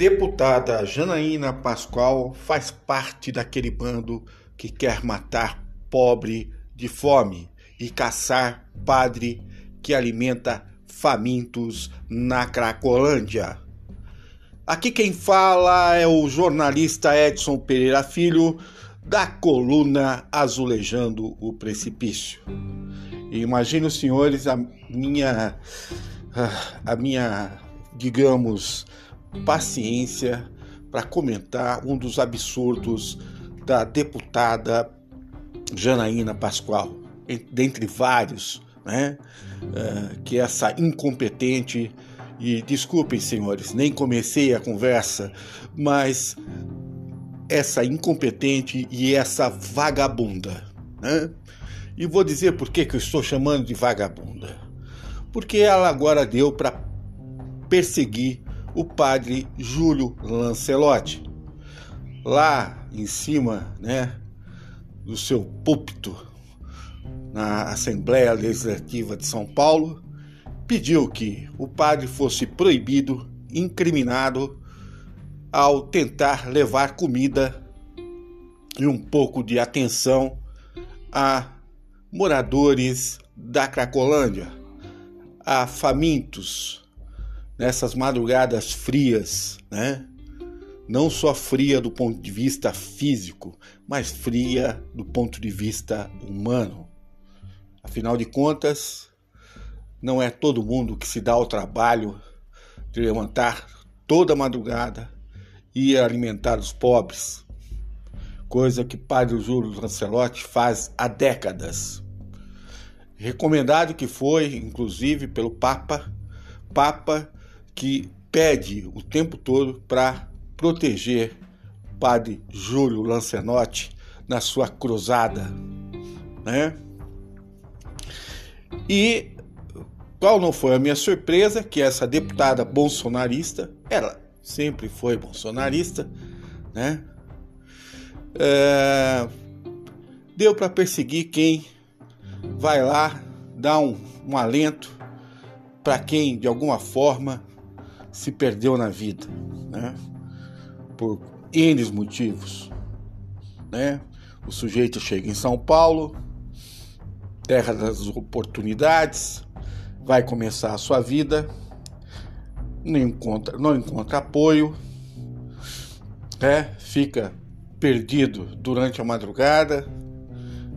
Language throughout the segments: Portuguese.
Deputada Janaína Pascoal faz parte daquele bando que quer matar pobre de fome e caçar padre que alimenta famintos na Cracolândia. Aqui quem fala é o jornalista Edson Pereira Filho, da coluna Azulejando o Precipício. Imagine os senhores a minha a minha digamos paciência para comentar um dos absurdos da deputada Janaína Pascoal, dentre vários, né? Uh, que essa incompetente e desculpem, senhores, nem comecei a conversa, mas essa incompetente e essa vagabunda, né? E vou dizer por que, que eu estou chamando de vagabunda. Porque ela agora deu para perseguir o padre Júlio Lancelotti. Lá em cima, né, do seu púlpito na Assembleia Legislativa de São Paulo, pediu que o padre fosse proibido, incriminado ao tentar levar comida e um pouco de atenção a moradores da Cracolândia, a famintos nessas madrugadas frias, né? Não só fria do ponto de vista físico, mas fria do ponto de vista humano. Afinal de contas, não é todo mundo que se dá o trabalho de levantar toda madrugada e alimentar os pobres, coisa que Padre Júlio Lancelotti faz há décadas. Recomendado que foi, inclusive, pelo Papa, Papa que pede o tempo todo para proteger Padre Júlio Lancenotti na sua cruzada, né? E qual não foi a minha surpresa que essa deputada bolsonarista, ela sempre foi bolsonarista, né? É, deu para perseguir quem vai lá dar um, um alento para quem de alguma forma se perdeu na vida, né? Por N motivos, né? O sujeito chega em São Paulo, terra das oportunidades, vai começar a sua vida, não encontra, não encontra apoio, né? Fica perdido durante a madrugada,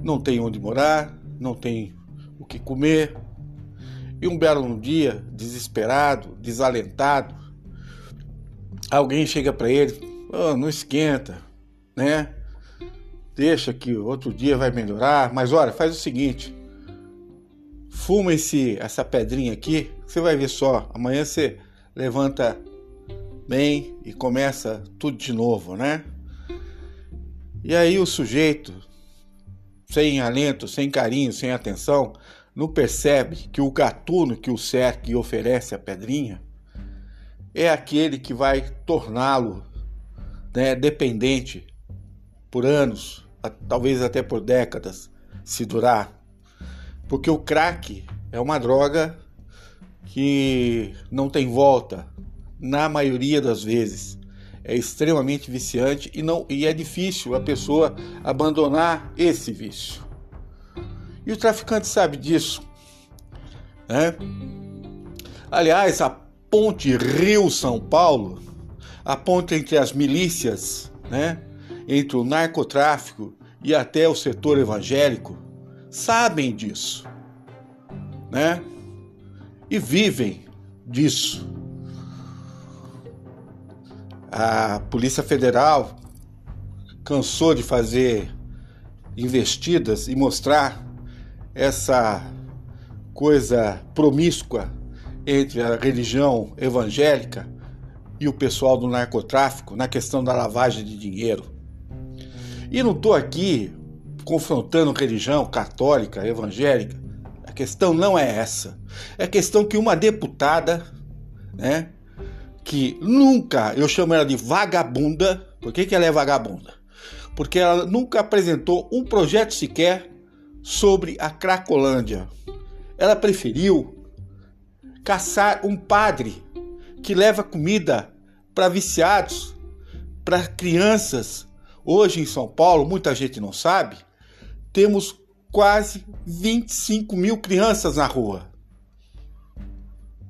não tem onde morar, não tem o que comer, e um belo dia, desesperado, desalentado, alguém chega para ele, oh, não esquenta, né? Deixa que outro dia vai melhorar, mas olha, faz o seguinte, fuma esse, essa pedrinha aqui, você vai ver só, amanhã você levanta bem e começa tudo de novo, né? E aí o sujeito, sem alento, sem carinho, sem atenção, não percebe que o gatuno que o cerca e oferece a pedrinha é aquele que vai torná-lo né, dependente por anos, talvez até por décadas, se durar. Porque o crack é uma droga que não tem volta, na maioria das vezes. É extremamente viciante e, não, e é difícil a pessoa abandonar esse vício. E o traficante sabe disso. Né? Aliás, a ponte Rio-São Paulo, a ponte entre as milícias, né? entre o narcotráfico e até o setor evangélico, sabem disso. Né? E vivem disso. A Polícia Federal cansou de fazer investidas e mostrar essa coisa promíscua entre a religião evangélica e o pessoal do narcotráfico na questão da lavagem de dinheiro. E não estou aqui confrontando religião católica, evangélica. A questão não é essa. É a questão que uma deputada, né, que nunca, eu chamo ela de vagabunda. Por que, que ela é vagabunda? Porque ela nunca apresentou um projeto sequer sobre a Cracolândia. Ela preferiu caçar um padre que leva comida para viciados, para crianças. Hoje em São Paulo, muita gente não sabe, temos quase 25 mil crianças na rua.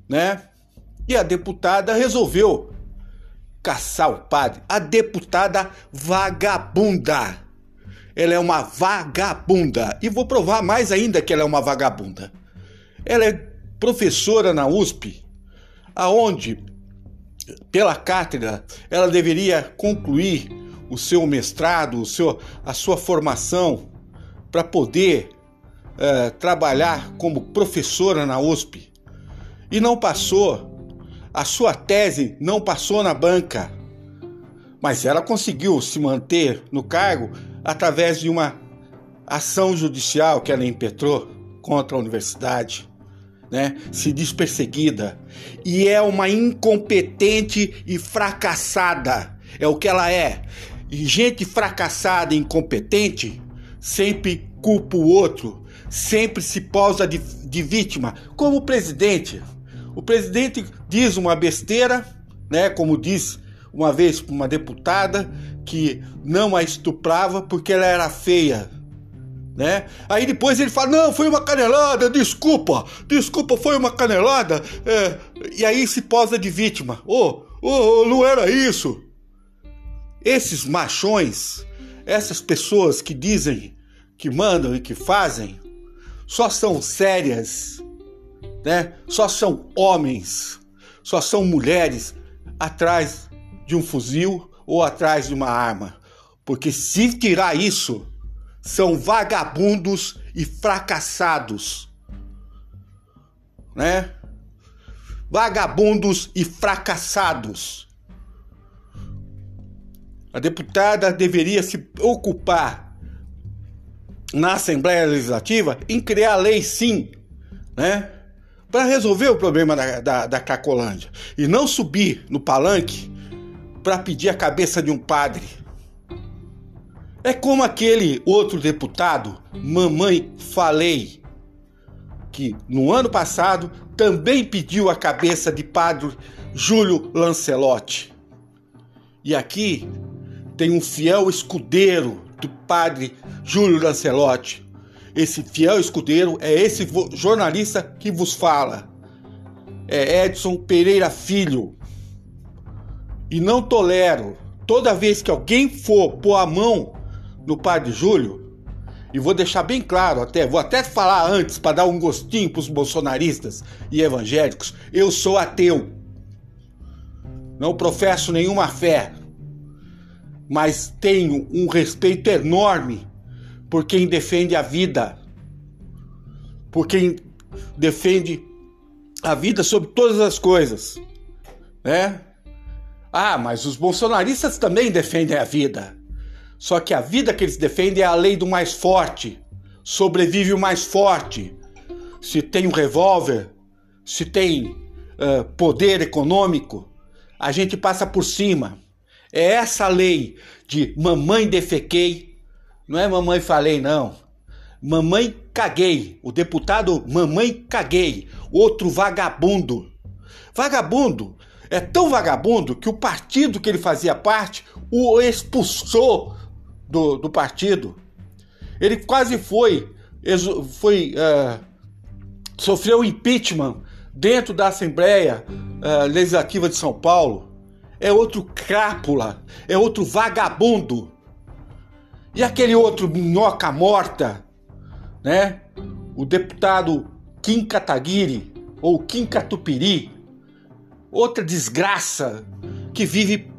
Né? E a deputada resolveu caçar o padre. A deputada vagabunda. Ela é uma vagabunda. E vou provar mais ainda que ela é uma vagabunda. Ela é professora na USP, aonde pela cátedra ela deveria concluir o seu mestrado, o seu, a sua formação para poder uh, trabalhar como professora na USP e não passou. A sua tese não passou na banca, mas ela conseguiu se manter no cargo através de uma ação judicial que ela impetrou contra a universidade. Né, se diz perseguida e é uma incompetente e fracassada. É o que ela é. E gente fracassada e incompetente sempre culpa o outro, sempre se posa de, de vítima, como o presidente. O presidente diz uma besteira, né, como disse uma vez para uma deputada que não a estuprava porque ela era feia. Né? Aí depois ele fala: Não, foi uma canelada, desculpa, desculpa, foi uma canelada. É, e aí se posa de vítima: Oh, oh, não era isso. Esses machões, essas pessoas que dizem que mandam e que fazem só são sérias, né? Só são homens, só são mulheres atrás de um fuzil ou atrás de uma arma. Porque se tirar isso, são vagabundos e fracassados. Né? Vagabundos e fracassados. A deputada deveria se ocupar na Assembleia Legislativa em criar lei sim, né? Para resolver o problema da, da, da Cracolândia. E não subir no palanque para pedir a cabeça de um padre. É como aquele outro deputado, Mamãe Falei, que no ano passado também pediu a cabeça de padre Júlio Lancelotti. E aqui tem um fiel escudeiro do padre Júlio Lancelotti. Esse fiel escudeiro é esse jornalista que vos fala. É Edson Pereira Filho. E não tolero, toda vez que alguém for pôr a mão no padre Júlio, e vou deixar bem claro até, vou até falar antes para dar um gostinho para os bolsonaristas e evangélicos, eu sou ateu. Não professo nenhuma fé, mas tenho um respeito enorme por quem defende a vida, por quem defende a vida sobre todas as coisas, né? Ah, mas os bolsonaristas também defendem a vida. Só que a vida que eles defendem é a lei do mais forte. Sobrevive o mais forte. Se tem um revólver, se tem uh, poder econômico, a gente passa por cima. É essa lei de mamãe defequei, não é mamãe falei, não. Mamãe caguei. O deputado mamãe caguei. Outro vagabundo. Vagabundo é tão vagabundo que o partido que ele fazia parte o expulsou do, do partido. Ele quase foi, foi uh, sofreu impeachment dentro da Assembleia uh, Legislativa de São Paulo é outro crápula, é outro vagabundo. E aquele outro minhoca morta, né? O deputado Kim Kataguiri ou Kim Katupiri, outra desgraça que vive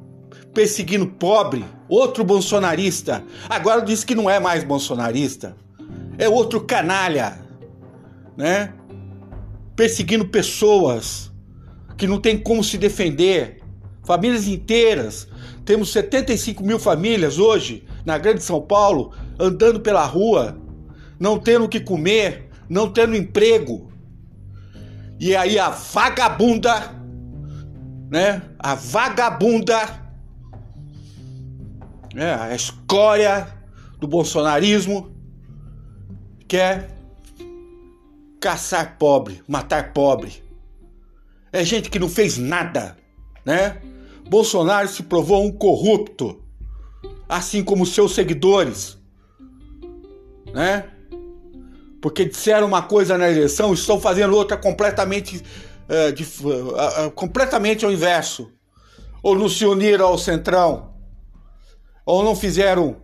perseguindo pobre, outro bolsonarista. Agora diz que não é mais bolsonarista. É outro canalha, né? Perseguindo pessoas que não tem como se defender, famílias inteiras. Temos 75 mil famílias hoje na Grande São Paulo andando pela rua, não tendo o que comer, não tendo emprego. E aí a vagabunda, né? A vagabunda, né? a escória do bolsonarismo quer caçar pobre, matar pobre. É gente que não fez nada, né? Bolsonaro se provou um corrupto, assim como seus seguidores, né? Porque disseram uma coisa na eleição, estão fazendo outra completamente, uh, de, completamente ao inverso. Ou não se uniram ao centrão, ou não fizeram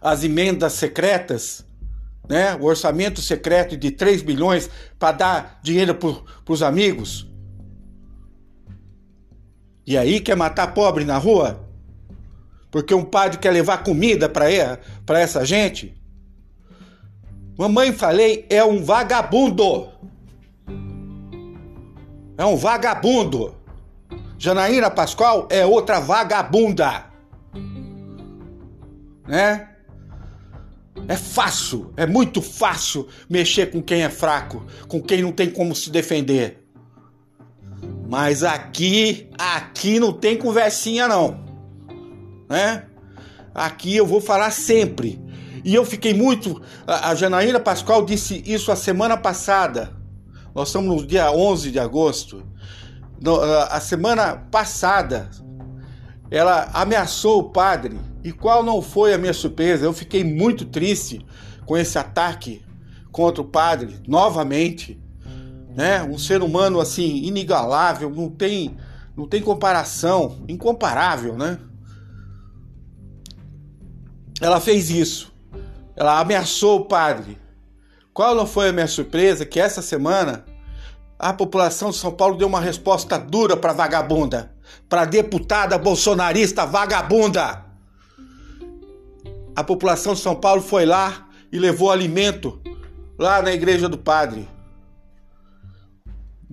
as emendas secretas, né? O orçamento secreto de 3 bilhões para dar dinheiro para os amigos. E aí quer matar pobre na rua? Porque um padre quer levar comida para essa gente? Mamãe falei é um vagabundo. É um vagabundo. Janaína Pascoal é outra vagabunda. Né? É fácil, é muito fácil mexer com quem é fraco, com quem não tem como se defender. Mas aqui, aqui não tem conversinha não. Né? Aqui eu vou falar sempre. E eu fiquei muito. A Janaína Pascoal disse isso a semana passada. Nós estamos no dia 11 de agosto. A semana passada, ela ameaçou o padre. E qual não foi a minha surpresa? Eu fiquei muito triste com esse ataque contra o padre, novamente né? Um ser humano assim inigualável, não tem não tem comparação, incomparável, né? Ela fez isso. Ela ameaçou o padre. Qual não foi a minha surpresa que essa semana a população de São Paulo deu uma resposta dura para vagabunda, para deputada bolsonarista vagabunda. A população de São Paulo foi lá e levou alimento lá na igreja do padre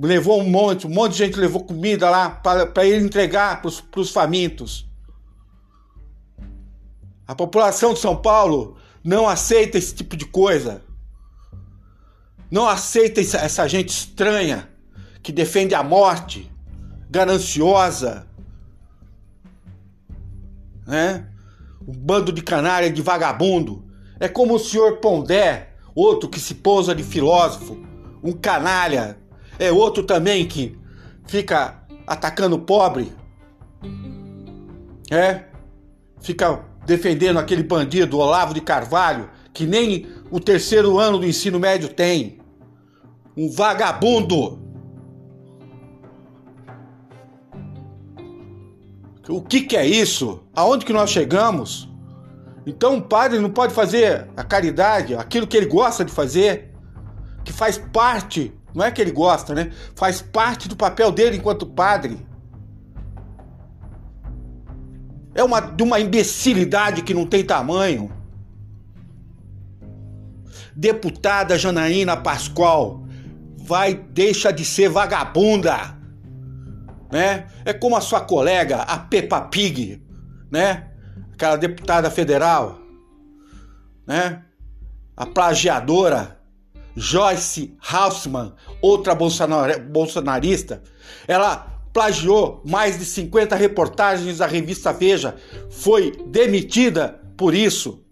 levou um monte, um monte de gente levou comida lá para ele entregar para os famintos. A população de São Paulo não aceita esse tipo de coisa. Não aceita essa gente estranha que defende a morte, gananciosa, né? Um bando de canária, de vagabundo. É como o senhor Pondé, outro que se pousa de filósofo, um canalha, é outro também que fica atacando o pobre. É? Fica defendendo aquele bandido Olavo de Carvalho, que nem o terceiro ano do ensino médio tem. Um vagabundo. O que, que é isso? Aonde que nós chegamos? Então o padre não pode fazer a caridade, aquilo que ele gosta de fazer, que faz parte não é que ele gosta, né? Faz parte do papel dele enquanto padre. É uma, de uma imbecilidade que não tem tamanho. Deputada Janaína Pascoal vai deixa de ser vagabunda, né? É como a sua colega, a Peppa Pig, né? Aquela deputada federal, né? A plagiadora Joyce Haussmann, outra bolsonarista, ela plagiou mais de 50 reportagens da revista Veja, foi demitida por isso.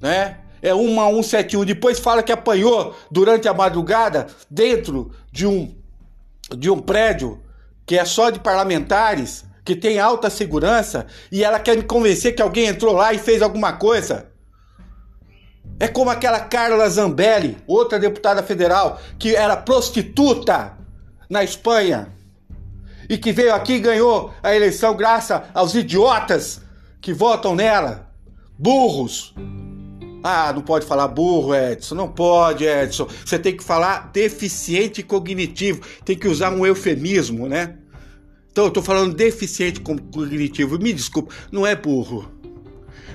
Né? É uma 171. Depois fala que apanhou durante a madrugada dentro de um de um prédio que é só de parlamentares, que tem alta segurança, e ela quer me convencer que alguém entrou lá e fez alguma coisa. É como aquela Carla Zambelli, outra deputada federal, que era prostituta na Espanha e que veio aqui e ganhou a eleição graças aos idiotas que votam nela. Burros. Ah, não pode falar burro, Edson. Não pode, Edson. Você tem que falar deficiente cognitivo. Tem que usar um eufemismo, né? Então, eu tô falando deficiente cognitivo. Me desculpa, não é burro.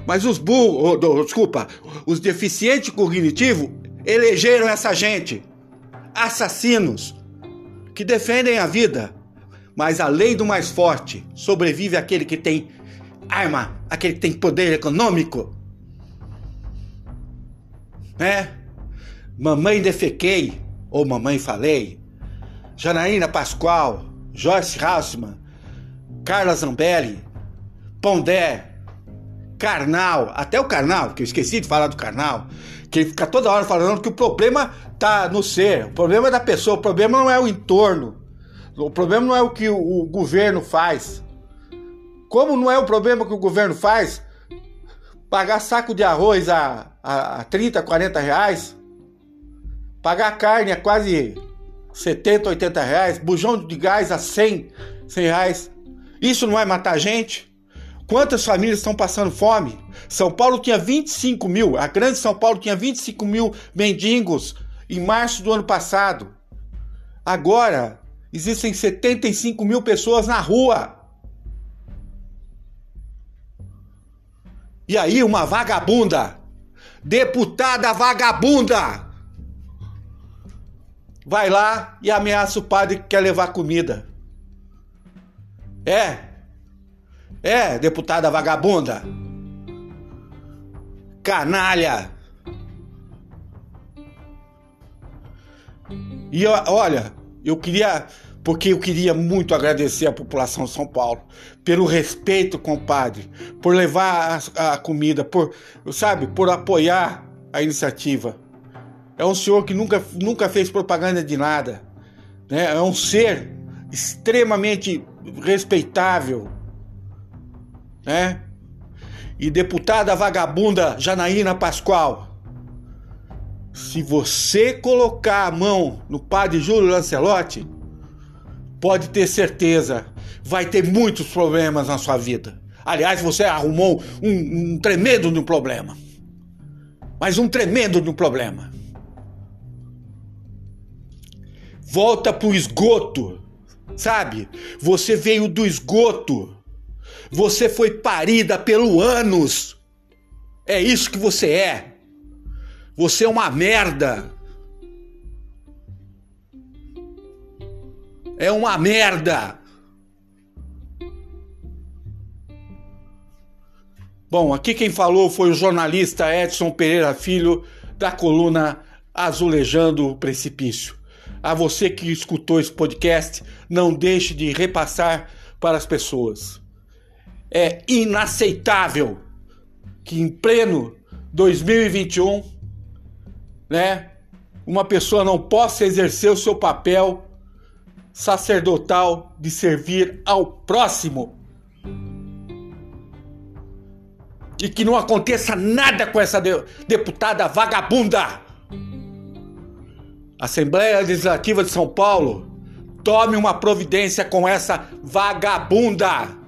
Mas os burros, oh, desculpa, os deficientes cognitivos elegeram essa gente, assassinos, que defendem a vida. Mas a lei do mais forte sobrevive aquele que tem arma, aquele que tem poder econômico. Né? Mamãe defequei, ou mamãe falei, Janaína Pascoal, Joyce Hausmann, Carla Zambelli, Pondé, Karnal, até o Karnal, que eu esqueci de falar do Karnal, que ele fica toda hora falando que o problema tá no ser, o problema é da pessoa, o problema não é o entorno. O problema não é o que o governo faz. Como não é o problema que o governo faz? Pagar saco de arroz a, a, a 30, 40 reais. Pagar carne a quase 70, 80 reais. Bujão de gás a 100, 100 reais. Isso não é matar gente? Quantas famílias estão passando fome? São Paulo tinha 25 mil, a grande São Paulo tinha 25 mil mendigos em março do ano passado. Agora existem 75 mil pessoas na rua. E aí, uma vagabunda, deputada vagabunda, vai lá e ameaça o padre que quer levar comida. É, é, deputada vagabunda, canalha. E olha, eu queria porque eu queria muito agradecer à população de São Paulo pelo respeito com o padre, por levar a, a, comida, por, sabe, por apoiar a iniciativa. É um senhor que nunca, nunca fez propaganda de nada, né? É um ser extremamente respeitável, né? E deputada vagabunda Janaína Pascoal, se você colocar a mão no padre Júlio Lancelotti, pode ter certeza, vai ter muitos problemas na sua vida. Aliás, você arrumou um, um tremendo de um problema. Mas um tremendo de um problema. Volta pro esgoto, sabe? Você veio do esgoto. Você foi parida pelo ânus. É isso que você é. Você é uma merda. É uma merda. Bom, aqui quem falou foi o jornalista Edson Pereira Filho, da coluna Azulejando o Precipício. A você que escutou esse podcast, não deixe de repassar para as pessoas. É inaceitável que em pleno 2021, né, uma pessoa não possa exercer o seu papel sacerdotal de servir ao próximo. E que não aconteça nada com essa deputada vagabunda. Assembleia Legislativa de São Paulo, tome uma providência com essa vagabunda.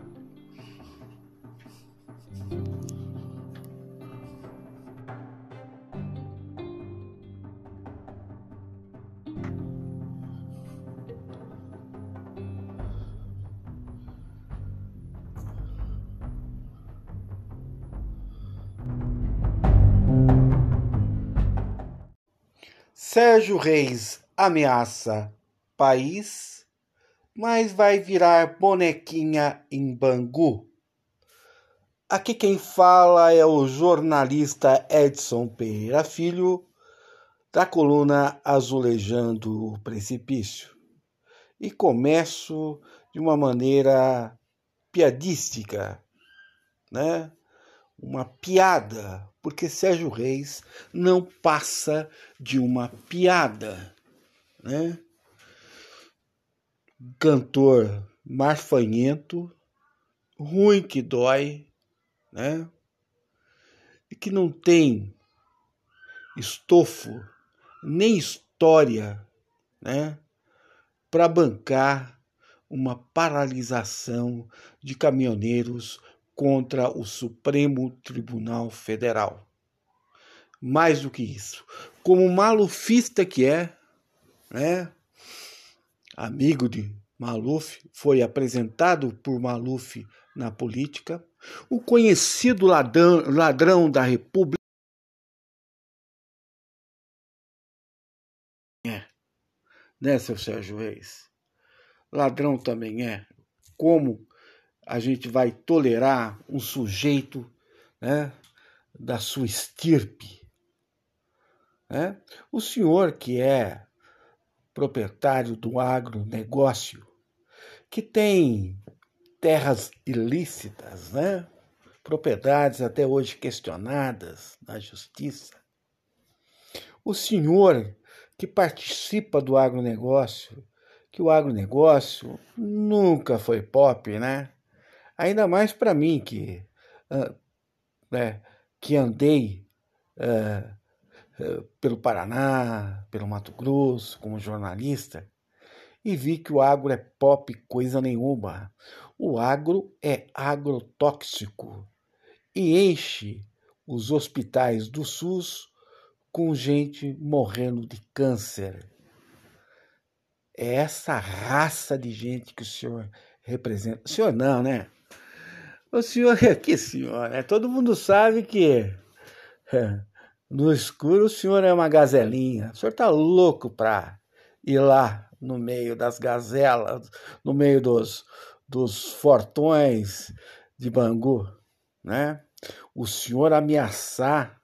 Sérgio Reis ameaça país, mas vai virar bonequinha em Bangu. Aqui quem fala é o jornalista Edson Pereira Filho, da coluna Azulejando o Precipício. E começo de uma maneira piadística, né? Uma piada porque Sérgio Reis não passa de uma piada, né? Cantor marfanhento, ruim que dói, né? E que não tem estofo nem história, né? Para bancar uma paralisação de caminhoneiros contra o Supremo Tribunal Federal. Mais do que isso, como malufista que é, né? Amigo de Maluf, foi apresentado por Maluf na política, o conhecido ladrão, ladrão da República. É, né, seu Sérgio Reis? Ladrão também é. Como a gente vai tolerar um sujeito né, da sua estirpe. Né? O senhor que é proprietário do agronegócio, que tem terras ilícitas, né? propriedades até hoje questionadas na justiça. O senhor que participa do agronegócio, que o agronegócio nunca foi pop, né? Ainda mais para mim que, uh, né, que andei uh, uh, pelo Paraná, pelo Mato Grosso, como jornalista, e vi que o agro é pop coisa nenhuma. O agro é agrotóxico e enche os hospitais do SUS com gente morrendo de câncer. É essa raça de gente que o senhor representa. O senhor não, né? O senhor é que senhor, né? Todo mundo sabe que é, no escuro o senhor é uma gazelinha. O senhor tá louco para ir lá no meio das gazelas, no meio dos, dos fortões de Bangu, né? O senhor ameaçar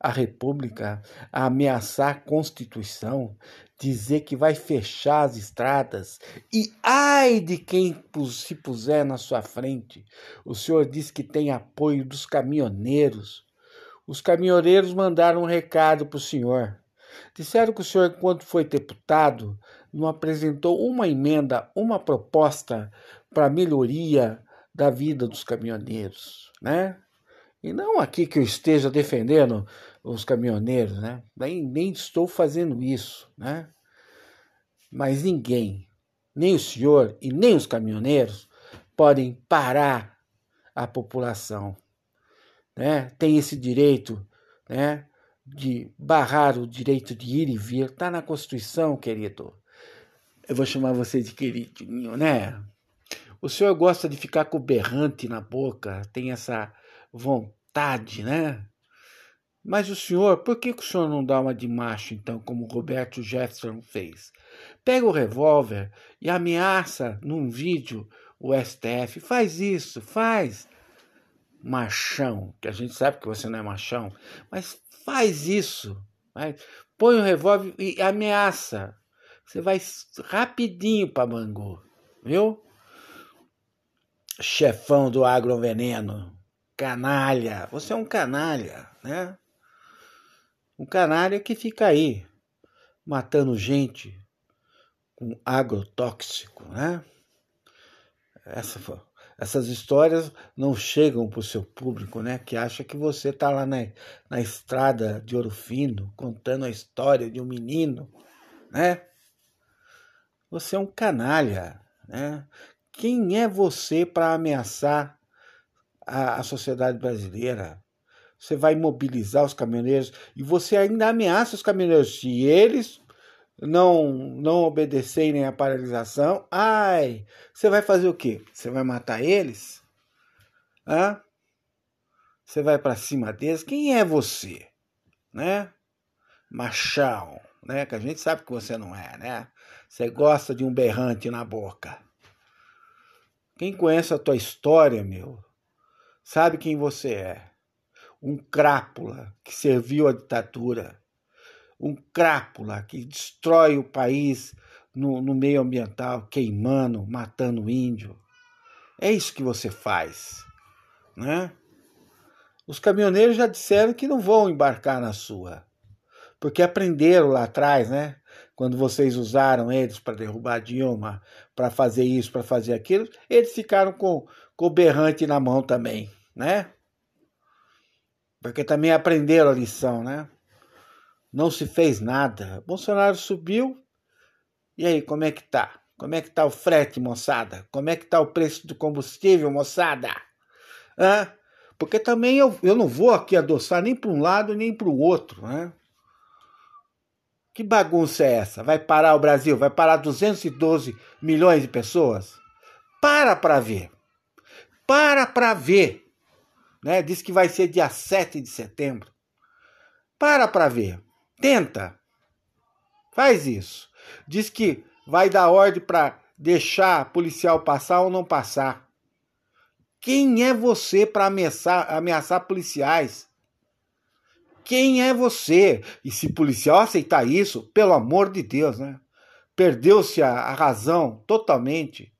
a República, ameaçar a Constituição, dizer que vai fechar as estradas e ai de quem se puser na sua frente. O senhor diz que tem apoio dos caminhoneiros. Os caminhoneiros mandaram um recado para o senhor. Disseram que o senhor, enquanto foi deputado, não apresentou uma emenda, uma proposta para melhoria da vida dos caminhoneiros, né? E não aqui que eu esteja defendendo os caminhoneiros, né? Nem, nem estou fazendo isso, né? Mas ninguém, nem o senhor e nem os caminhoneiros, podem parar a população, né? Tem esse direito, né? De barrar o direito de ir e vir, está na Constituição, querido. Eu vou chamar você de queridinho, né? O senhor gosta de ficar com berrante na boca, tem essa vontade, né? Mas o senhor, por que, o senhor não dá uma de macho, então, como o Roberto Jefferson fez? Pega o revólver e ameaça num vídeo o STF. Faz isso, faz. Machão, que a gente sabe que você não é machão, mas faz isso. Vai. Põe o revólver e ameaça. Você vai rapidinho para Bangu, viu? Chefão do agroveneno canalha, você é um canalha, né? Um canalha que fica aí matando gente com agrotóxico, né? Essa, essas histórias não chegam para o seu público, né? Que acha que você está lá na, na estrada de Ouro Fino contando a história de um menino, né? Você é um canalha, né? Quem é você para ameaçar a, a sociedade brasileira. Você vai mobilizar os caminhoneiros e você ainda ameaça os caminhoneiros. Se eles não não obedecerem à paralisação, ai, você vai fazer o quê? Você vai matar eles? Hã? Você vai para cima deles? Quem é você? Né? Machão, né? Que a gente sabe que você não é, né? Você gosta de um berrante na boca. Quem conhece a tua história, meu, sabe quem você é. Um crápula que serviu a ditadura. Um crápula que destrói o país no, no meio ambiental, queimando, matando índio. É isso que você faz, né? Os caminhoneiros já disseram que não vão embarcar na sua, porque aprenderam lá atrás, né? Quando vocês usaram eles para derrubar Dilma, para fazer isso, para fazer aquilo, eles ficaram com, com o berrante na mão também né? Porque também aprenderam a lição, né? Não se fez nada. Bolsonaro subiu. E aí, como é que tá? Como é que tá o frete, moçada? Como é que tá o preço do combustível, moçada? Hã? Porque também eu, eu não vou aqui adoçar nem para um lado nem para o outro, né? Que bagunça é essa? Vai parar o Brasil? Vai parar 212 milhões de pessoas? Para para ver. Para para ver né? Diz que vai ser dia 7 de setembro. Para para ver. Tenta. Faz isso. Diz que vai dar ordem para deixar policial passar ou não passar. Quem é você para ameaçar, ameaçar policiais? Quem é você? E se policial aceitar isso, pelo amor de Deus, né? Perdeu-se a, a razão totalmente.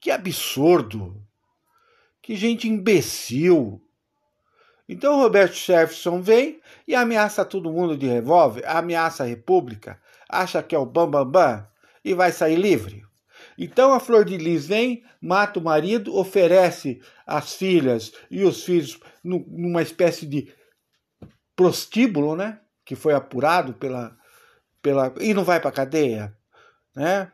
Que absurdo! Que gente imbecil. Então Roberto Jefferson vem e ameaça todo mundo de revólver, ameaça a República, acha que é o bambambam bam, bam, e vai sair livre. Então a Flor de Lis vem, mata o marido, oferece as filhas e os filhos numa espécie de prostíbulo, né? Que foi apurado pela. pela e não vai para cadeia, né?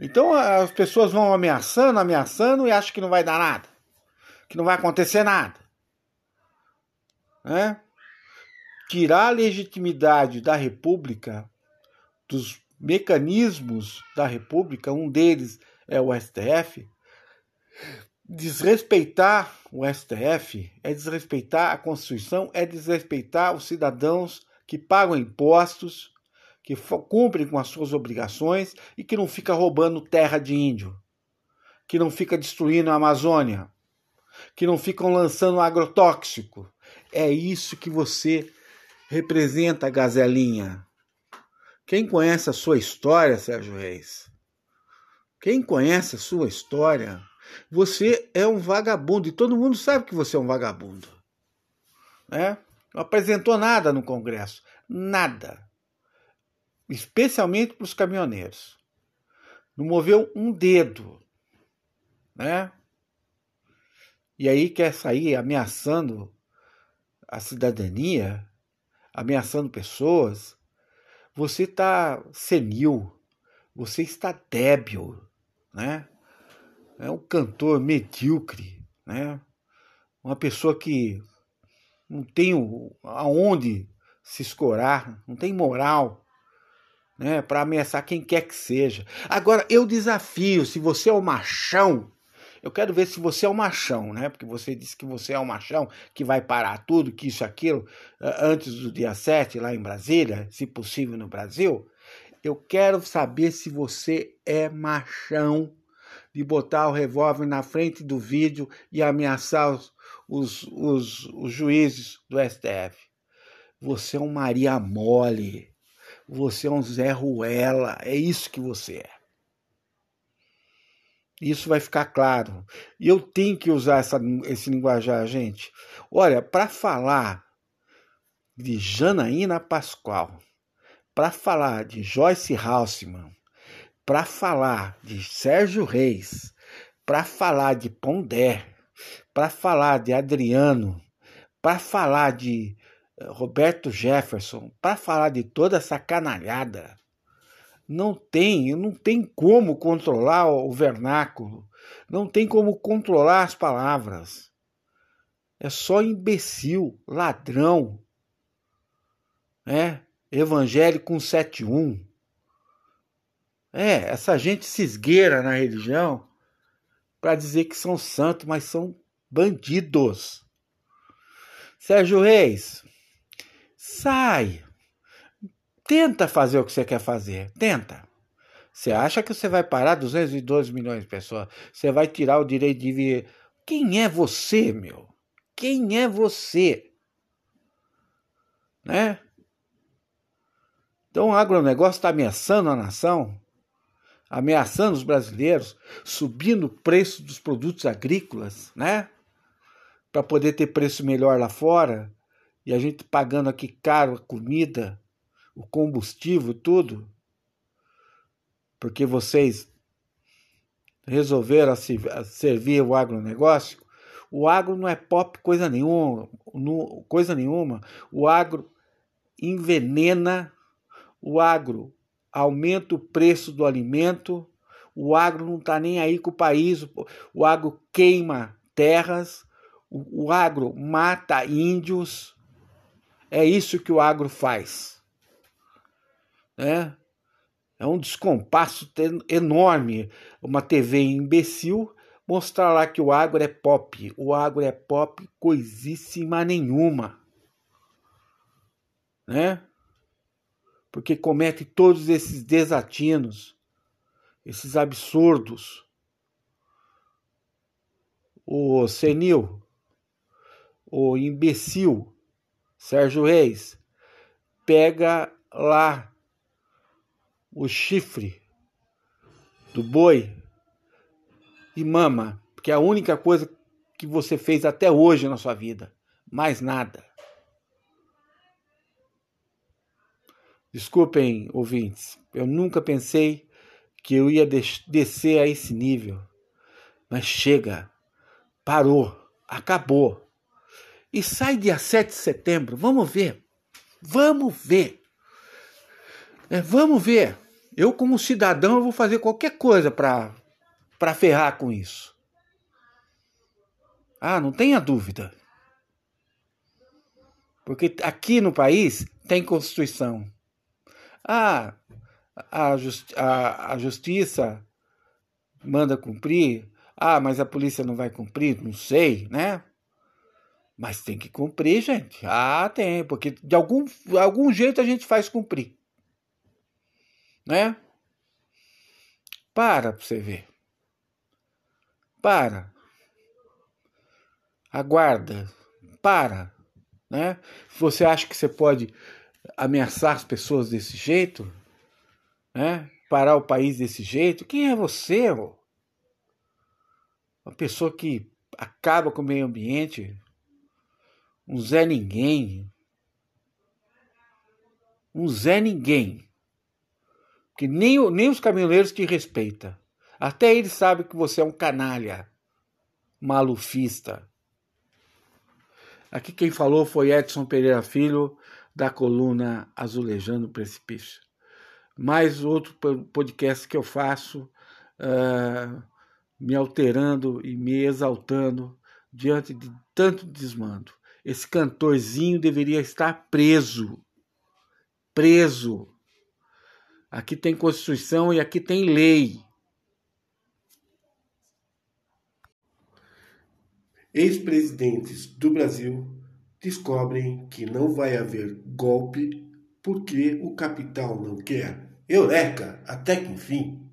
Então as pessoas vão ameaçando, ameaçando e acham que não vai dar nada, que não vai acontecer nada. Né? Tirar a legitimidade da República, dos mecanismos da República, um deles é o STF. Desrespeitar o STF é desrespeitar a Constituição, é desrespeitar os cidadãos que pagam impostos, que cumprem com as suas obrigações e que não fica roubando terra de índio, que não fica destruindo a Amazônia, que não ficam lançando agrotóxico. É isso que você representa, gazelinha. Quem conhece a sua história, Sérgio Reis? Quem conhece a sua história? Você é um vagabundo e todo mundo sabe que você é um vagabundo. Né? Não apresentou nada no Congresso. Nada. Especialmente para os caminhoneiros. Não moveu um dedo. Né? E aí quer sair ameaçando a cidadania, ameaçando pessoas você está senil, você está débil, né? É um cantor medíocre, né? Uma pessoa que não tem aonde se escorar, não tem moral, né, para ameaçar quem quer que seja. Agora eu desafio, se você é o machão eu quero ver se você é um machão, né? Porque você disse que você é um machão que vai parar tudo, que isso, aquilo, antes do dia 7, lá em Brasília, se possível no Brasil. Eu quero saber se você é machão de botar o revólver na frente do vídeo e ameaçar os, os, os, os juízes do STF. Você é um Maria Mole. Você é um Zé Ruela. É isso que você é. Isso vai ficar claro. E eu tenho que usar essa, esse linguajar, gente. Olha, para falar de Janaína Pascoal, para falar de Joyce Halseman, para falar de Sérgio Reis, para falar de Pondé, para falar de Adriano, para falar de Roberto Jefferson, para falar de toda essa canalhada, não tem, não tem como controlar o vernáculo, não tem como controlar as palavras. É só imbecil, ladrão, é, evangélico 171. É, essa gente se esgueira na religião para dizer que são santos, mas são bandidos. Sérgio Reis, sai, Tenta fazer o que você quer fazer. Tenta. Você acha que você vai parar 212 milhões de pessoas? Você vai tirar o direito de vir. Quem é você, meu? Quem é você? Né? Então o agronegócio está ameaçando a nação, ameaçando os brasileiros, subindo o preço dos produtos agrícolas, né? Para poder ter preço melhor lá fora. E a gente pagando aqui caro a comida, o combustível, tudo, porque vocês resolveram servir o agronegócio, o agro não é pop coisa nenhuma, coisa nenhuma. O agro envenena, o agro aumenta o preço do alimento, o agro não está nem aí com o país, o agro queima terras, o, o agro mata índios. É isso que o agro faz né? É um descompasso enorme. Uma TV imbecil mostrar lá que o agro é pop. O agro é pop coisíssima nenhuma. Né? Porque comete todos esses desatinos, esses absurdos. O senil, o imbecil Sérgio Reis pega lá o chifre do boi e mama, porque é a única coisa que você fez até hoje na sua vida. Mais nada. Desculpem, ouvintes, eu nunca pensei que eu ia descer a esse nível. Mas chega, parou, acabou. E sai dia 7 de setembro, vamos ver. Vamos ver. É, vamos ver. Eu, como cidadão, eu vou fazer qualquer coisa para ferrar com isso. Ah, não tenha dúvida. Porque aqui no país tem Constituição. Ah, a, justi a, a justiça manda cumprir. Ah, mas a polícia não vai cumprir? Não sei, né? Mas tem que cumprir, gente. Ah, tem, porque de algum, algum jeito a gente faz cumprir. Né? Para pra você ver. Para. Aguarda. Para. Né? Você acha que você pode ameaçar as pessoas desse jeito? Né? Parar o país desse jeito? Quem é você? Ô? Uma pessoa que acaba com o meio ambiente, um Zé Ninguém. Um Zé Ninguém. Que nem, nem os caminhoneiros te respeitam. Até eles sabem que você é um canalha, malufista. Aqui quem falou foi Edson Pereira Filho, da coluna Azulejando o Precipício. Mais outro podcast que eu faço, uh, me alterando e me exaltando diante de tanto desmando. Esse cantorzinho deveria estar preso. Preso. Aqui tem Constituição e aqui tem lei. Ex-presidentes do Brasil descobrem que não vai haver golpe porque o capital não quer. Eureka! Até que enfim!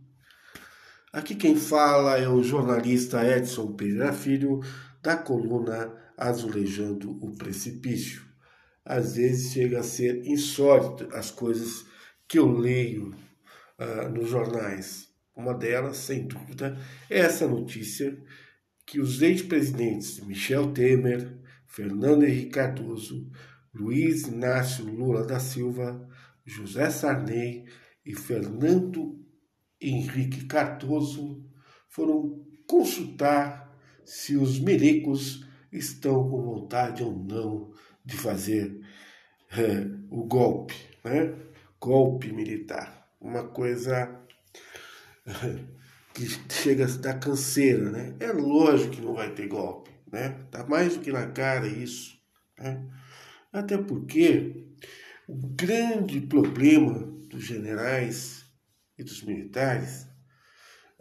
Aqui quem fala é o jornalista Edson Pereira Filho, da coluna Azulejando o Precipício. Às vezes chega a ser insólito as coisas que eu leio uh, nos jornais. Uma delas, sem dúvida, é essa notícia que os ex-presidentes Michel Temer, Fernando Henrique Cardoso, Luiz Inácio Lula da Silva, José Sarney e Fernando Henrique Cardoso foram consultar se os milicos estão com vontade ou não de fazer é, o golpe, né? golpe militar. Uma coisa que chega a dar canseira, né? É lógico que não vai ter golpe, né? Tá mais do que na cara isso, né? Até porque o grande problema dos generais e dos militares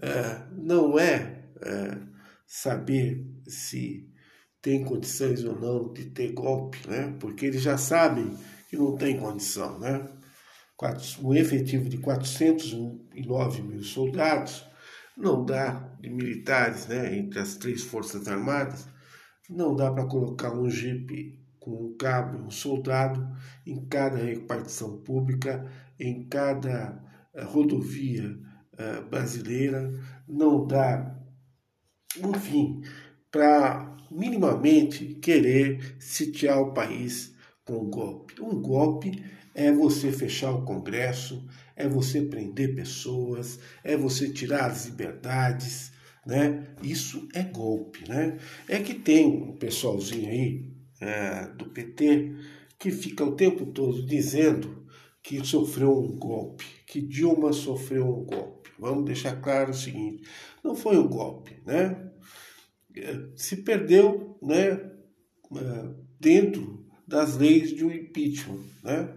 é, não é, é saber se tem condições ou não de ter golpe, né? Porque eles já sabem que não tem condição, né? Um efetivo de 409 mil soldados não dá de militares, né, entre as três forças armadas, não dá para colocar um jipe com um cabo, um soldado em cada repartição pública, em cada uh, rodovia uh, brasileira, não dá, enfim, para minimamente querer sitiar o país com um golpe. Um golpe é você fechar o Congresso, é você prender pessoas, é você tirar as liberdades, né? Isso é golpe, né? É que tem um pessoalzinho aí é, do PT que fica o tempo todo dizendo que sofreu um golpe, que Dilma sofreu um golpe. Vamos deixar claro o seguinte: não foi um golpe, né? É, se perdeu, né? É, dentro das leis de um impeachment, né?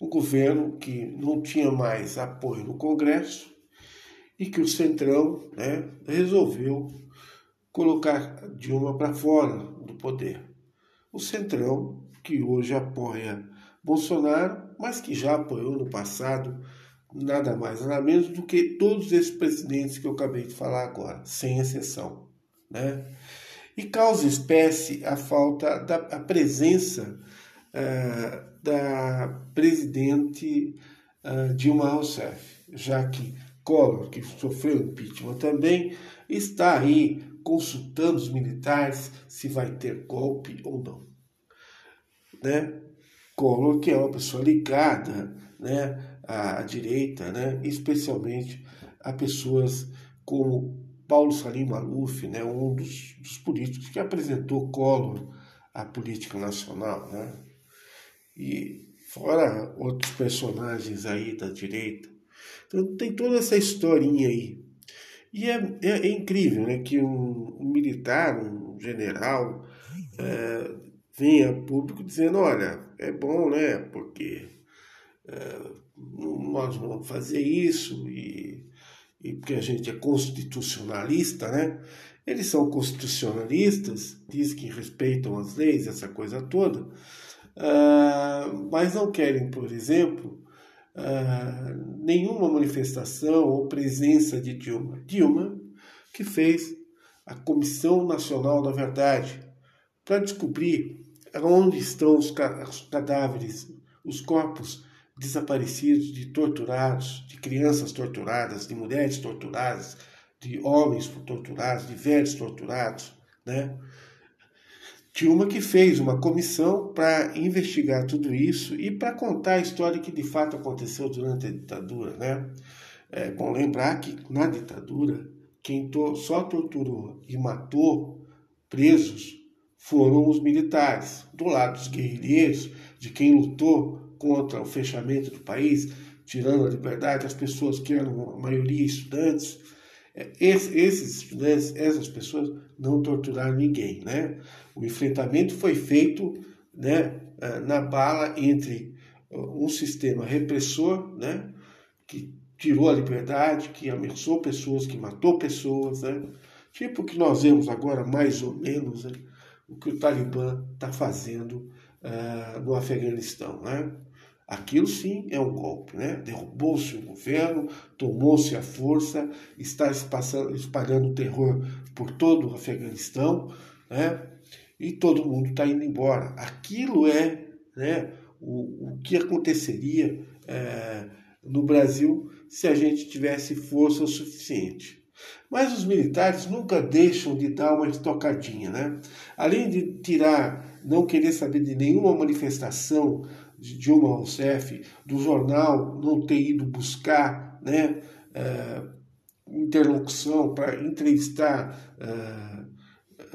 um governo que não tinha mais apoio no Congresso e que o Centrão né, resolveu colocar Dilma para fora do poder. O Centrão, que hoje apoia Bolsonaro, mas que já apoiou no passado nada mais nada menos do que todos esses presidentes que eu acabei de falar agora, sem exceção. Né? E causa espécie a falta da a presença uh, da presidente uh, Dilma Rousseff, já que Collor, que sofreu impeachment também, está aí consultando os militares se vai ter golpe ou não. Né? Collor, que é uma pessoa ligada né, à direita, né, especialmente a pessoas como Paulo Salim Maluf, né, um dos, dos políticos que apresentou Collor à política nacional. Né? E fora outros personagens aí da direita. Então tem toda essa historinha aí. E é, é, é incrível né, que um, um, militar, um general, é, venha a público dizendo, olha, é bom, né? Porque é, nós vamos fazer isso e, e porque a gente é constitucionalista, né? Eles são constitucionalistas, dizem que respeitam as leis, essa coisa toda, uh, mas não querem, por exemplo, uh, nenhuma manifestação ou presença de Dilma. Dilma, que fez a Comissão Nacional da Verdade para descobrir onde estão os cadáveres, os corpos desaparecidos, de torturados, de crianças torturadas, de mulheres torturadas, de homens torturados, de velhos torturados, né? Tinha uma que fez uma comissão para investigar tudo isso e para contar a história que de fato aconteceu durante a ditadura, né? É bom lembrar que na ditadura quem só torturou e matou presos foram os militares. Do lado dos guerrilheiros, de quem lutou contra o fechamento do país, tirando a liberdade, as pessoas que eram a maioria estudantes, é, esses estudantes, essas pessoas não torturaram ninguém. Né? O enfrentamento foi feito né, é, na bala entre um sistema repressor, né, que tirou a liberdade, que ameaçou pessoas, que matou pessoas, né? tipo o que nós vemos agora, mais ou menos, né? o que o Talibã está fazendo uh, no Afeganistão. Né? Aquilo sim é um golpe, né? Derrubou-se o governo, tomou-se a força, está espalhando terror por todo o Afeganistão, né? E todo mundo está indo embora. Aquilo é, né? O, o que aconteceria é, no Brasil se a gente tivesse força o suficiente. Mas os militares nunca deixam de dar uma estocadinha, né? Além de tirar, não querer saber de nenhuma manifestação de Dilma Rousseff, do jornal não ter ido buscar, né, é, interlocução para entrevistar é,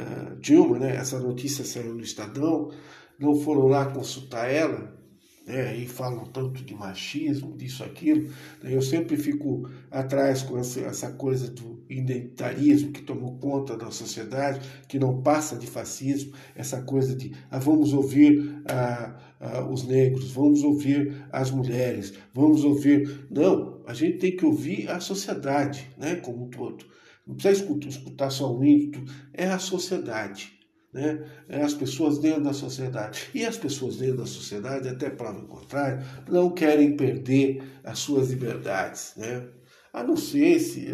é, Dilma, né? Essa notícia saiu no Estadão, não foram lá consultar ela, né, e falam tanto de machismo, disso, aquilo. Né, eu sempre fico atrás com essa, essa coisa do identitarismo que tomou conta da sociedade, que não passa de fascismo, essa coisa de ah, vamos ouvir ah, ah, os negros, vamos ouvir as mulheres, vamos ouvir. Não, a gente tem que ouvir a sociedade né, como um todo. Não precisa escutar, escutar só o índio, é a sociedade né? É as pessoas dentro da sociedade. E as pessoas dentro da sociedade, até prova o contrário, não querem perder as suas liberdades. Né? A não ser se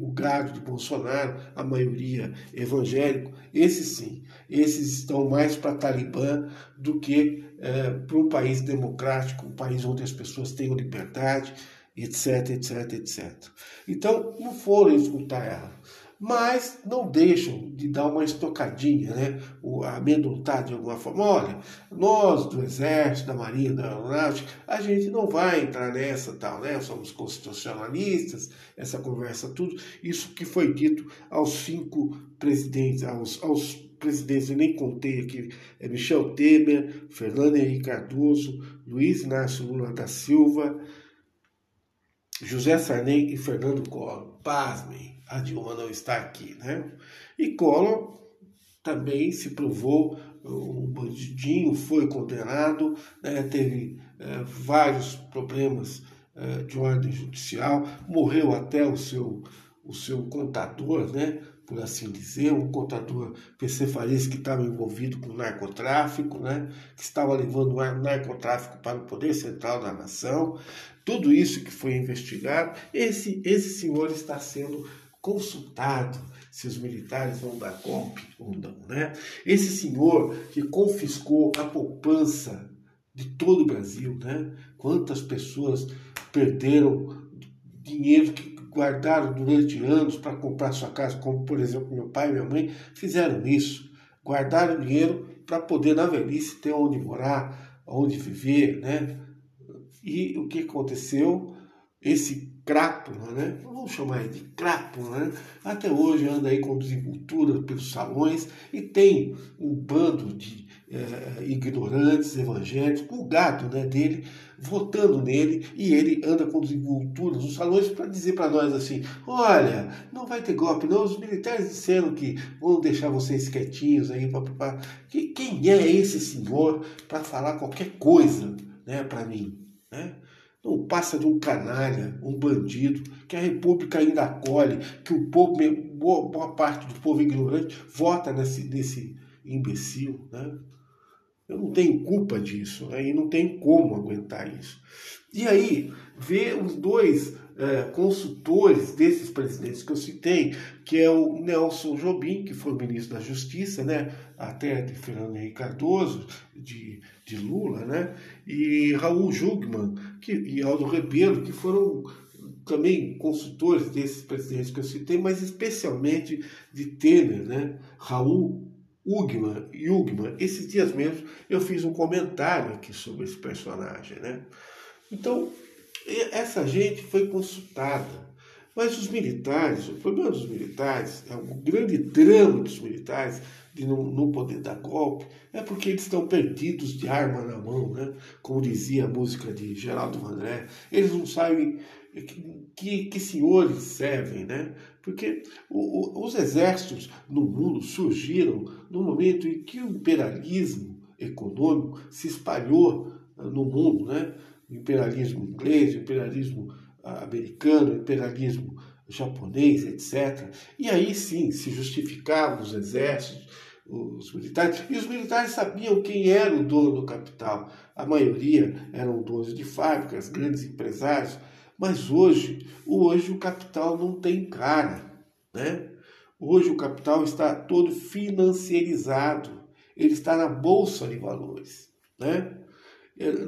o gado de Bolsonaro, a maioria evangélico, esses sim, esses estão mais para Talibã do que é, para um país democrático, um país onde as pessoas tenham liberdade, etc, etc, etc. Então, não foram escutar ela mas não deixam de dar uma estocadinha, né? O, amedrontar de alguma forma. Olha, nós do Exército, da Marinha, da Aeronáutica, a gente não vai entrar nessa tal, né? Somos constitucionalistas, essa conversa tudo. Isso que foi dito aos cinco presidentes, aos, aos presidentes, eu nem contei aqui, é Michel Temer, Fernando Henrique Cardoso, Luiz Inácio Lula da Silva, José Sarney e Fernando Collor. Pasmem a Dilma não está aqui, né? E Collor também se provou um bandidinho, foi condenado, né? teve é, vários problemas é, de ordem judicial, morreu até o seu, o seu contador, né? Por assim dizer, um contador PC Farias que estava envolvido com narcotráfico, né? que estava levando o narcotráfico para o poder central da nação. Tudo isso que foi investigado, esse, esse senhor está sendo consultado se os militares vão dar golpe ou não. Né? Esse senhor que confiscou a poupança de todo o Brasil, né? quantas pessoas perderam dinheiro que guardaram durante anos para comprar sua casa, como por exemplo meu pai e minha mãe fizeram isso. Guardaram dinheiro para poder na velhice ter onde morar, onde viver, né? E o que aconteceu? Esse crápula, né? Vamos chamar ele de crápula, né? Até hoje anda aí com desenvoltura pelos salões e tem um bando de é, ignorantes evangélicos, o gado né, dele, votando nele, e ele anda com desenvolturas nos salões para dizer para nós assim: olha, não vai ter golpe, não. Os militares disseram que vão deixar vocês quietinhos aí. Pra, pra, Quem é esse senhor para falar qualquer coisa né, para mim? Né? Não passa de um canalha, um bandido, que a República ainda acolhe, que o povo, boa, boa parte do povo ignorante vota nesse, nesse imbecil. Né? Eu não tenho culpa disso, aí né? não tem como aguentar isso. E aí, ver os dois é, consultores desses presidentes que eu citei, que é o Nelson Jobim, que foi ministro da Justiça, né, até de Fernando Henrique Cardoso, de, de Lula, né, e Raul Jugman que, e Aldo Rebelo, que foram também consultores desses presidentes que eu citei, mas especialmente de Temer, né, Raul Ugman, Ugman, esses dias mesmo eu fiz um comentário aqui sobre esse personagem, né? Então, essa gente foi consultada. Mas os militares, o problema dos militares, é o grande drama dos militares de não, não poder dar golpe, é porque eles estão perdidos de arma na mão, né? Como dizia a música de Geraldo Vandré. Eles não sabem que, que senhores servem, né? Porque o, o, os exércitos no mundo surgiram no momento em que o imperialismo econômico se espalhou ah, no mundo, né? O imperialismo inglês, o imperialismo ah, americano, o imperialismo japonês, etc. E aí sim se justificavam os exércitos, os militares, e os militares sabiam quem era o dono do capital. A maioria eram donos de fábricas, grandes empresários, mas hoje, hoje o capital não tem cara, né? Hoje o capital está todo financiarizado, ele está na bolsa de valores, né?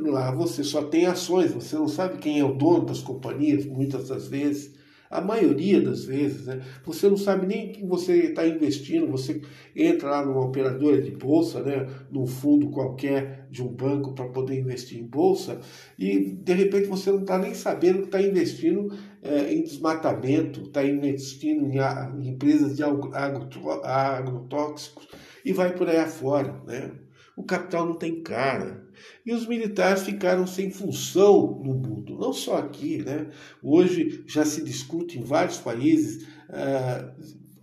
Lá você só tem ações, você não sabe quem é o dono das companhias, muitas das vezes a maioria das vezes, né, você não sabe nem que você está investindo, você entra lá numa operadora de bolsa, né, num fundo qualquer de um banco para poder investir em bolsa, e de repente você não está nem sabendo que está investindo é, em desmatamento, está investindo em, em, empresas de agrotóxicos e vai por aí afora. Né? O capital não tem cara. E os militares ficaram sem função no mundo, não só aqui. Né? Hoje já se discute em vários países uh,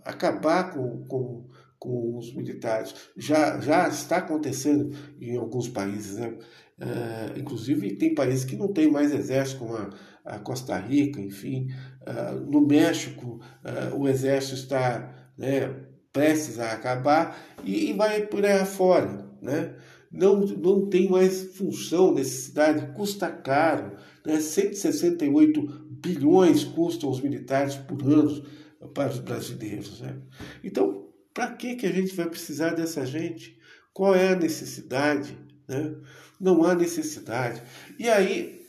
acabar com, com, com os militares. Já, já está acontecendo em alguns países. Né? Uh, inclusive, tem países que não têm mais exército, como a, a Costa Rica, enfim. Uh, no México, o exército está né, prestes a acabar e, e vai por aí afora. Né? Não, não tem mais função, necessidade, custa caro. Né? 168 bilhões custam os militares por ano para os brasileiros. Né? Então, para que, que a gente vai precisar dessa gente? Qual é a necessidade? Né? Não há necessidade. E aí,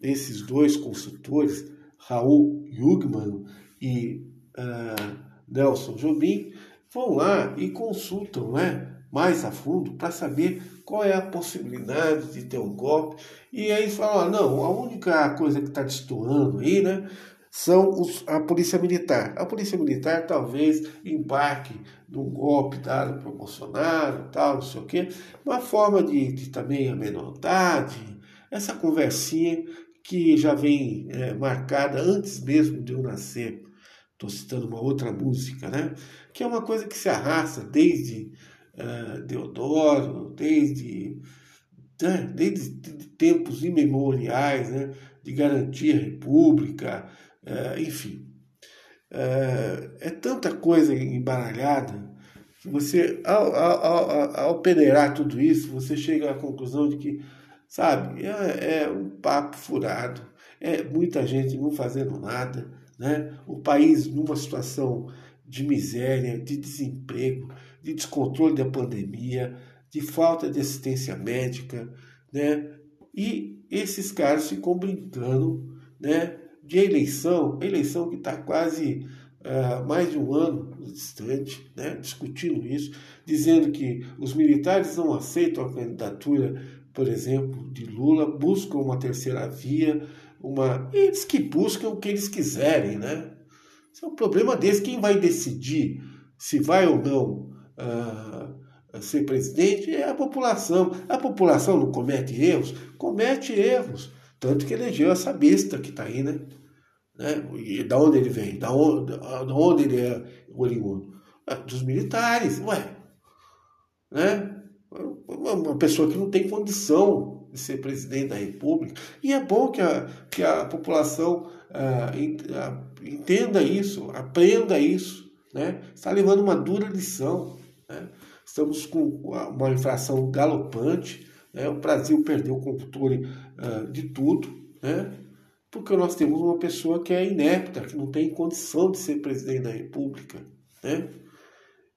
esses dois consultores, Raul Jugman e uh, Nelson Jobim, vão lá e consultam, né? Mais a fundo para saber qual é a possibilidade de ter um golpe. E aí fala, não, a única coisa que está destoando aí, né, são os, a polícia militar. A polícia militar talvez embarque num golpe dado por Bolsonaro, tal, não sei o quê, uma forma de, de também amedrontar, essa conversinha que já vem é, marcada antes mesmo de eu nascer. Estou citando uma outra música, né? Que é uma coisa que se arrasta desde uh, Deodoro, desde, né, desde tempos imemoriais, né, de garantir a república, uh, enfim. Uh, é tanta coisa embaralhada que você, ao, ao, ao, peneirar tudo isso, você chega à conclusão de que, sabe, é, é um papo furado, é muita gente não fazendo nada, né? o país numa situação de miséria, de desemprego, de descontrole da pandemia, de falta de assistência médica, né? E esses caras ficam brincando, né? de eleição, eleição que está quase uh, mais de um ano distante, né, discutindo isso, dizendo que os militares não aceitam a candidatura, por exemplo, de Lula, buscam uma terceira via, uma eles que buscam o que eles quiserem, né? É um problema desse. Quem vai decidir se vai ou não uh, ser presidente é a população. A população não comete erros? Comete erros. Tanto que elegeu essa besta que está aí, né? né? E da onde ele vem? Da onde, da onde ele é oriundo? É dos militares, ué. Né? Uma pessoa que não tem condição de ser presidente da República. E é bom que a, que a população uh, entenda isso, aprenda isso. Né? Está levando uma dura lição. Né? Estamos com uma inflação galopante. Né? O Brasil perdeu o controle uh, de tudo. Né? porque nós temos uma pessoa que é inepta, que não tem condição de ser presidente da República, né?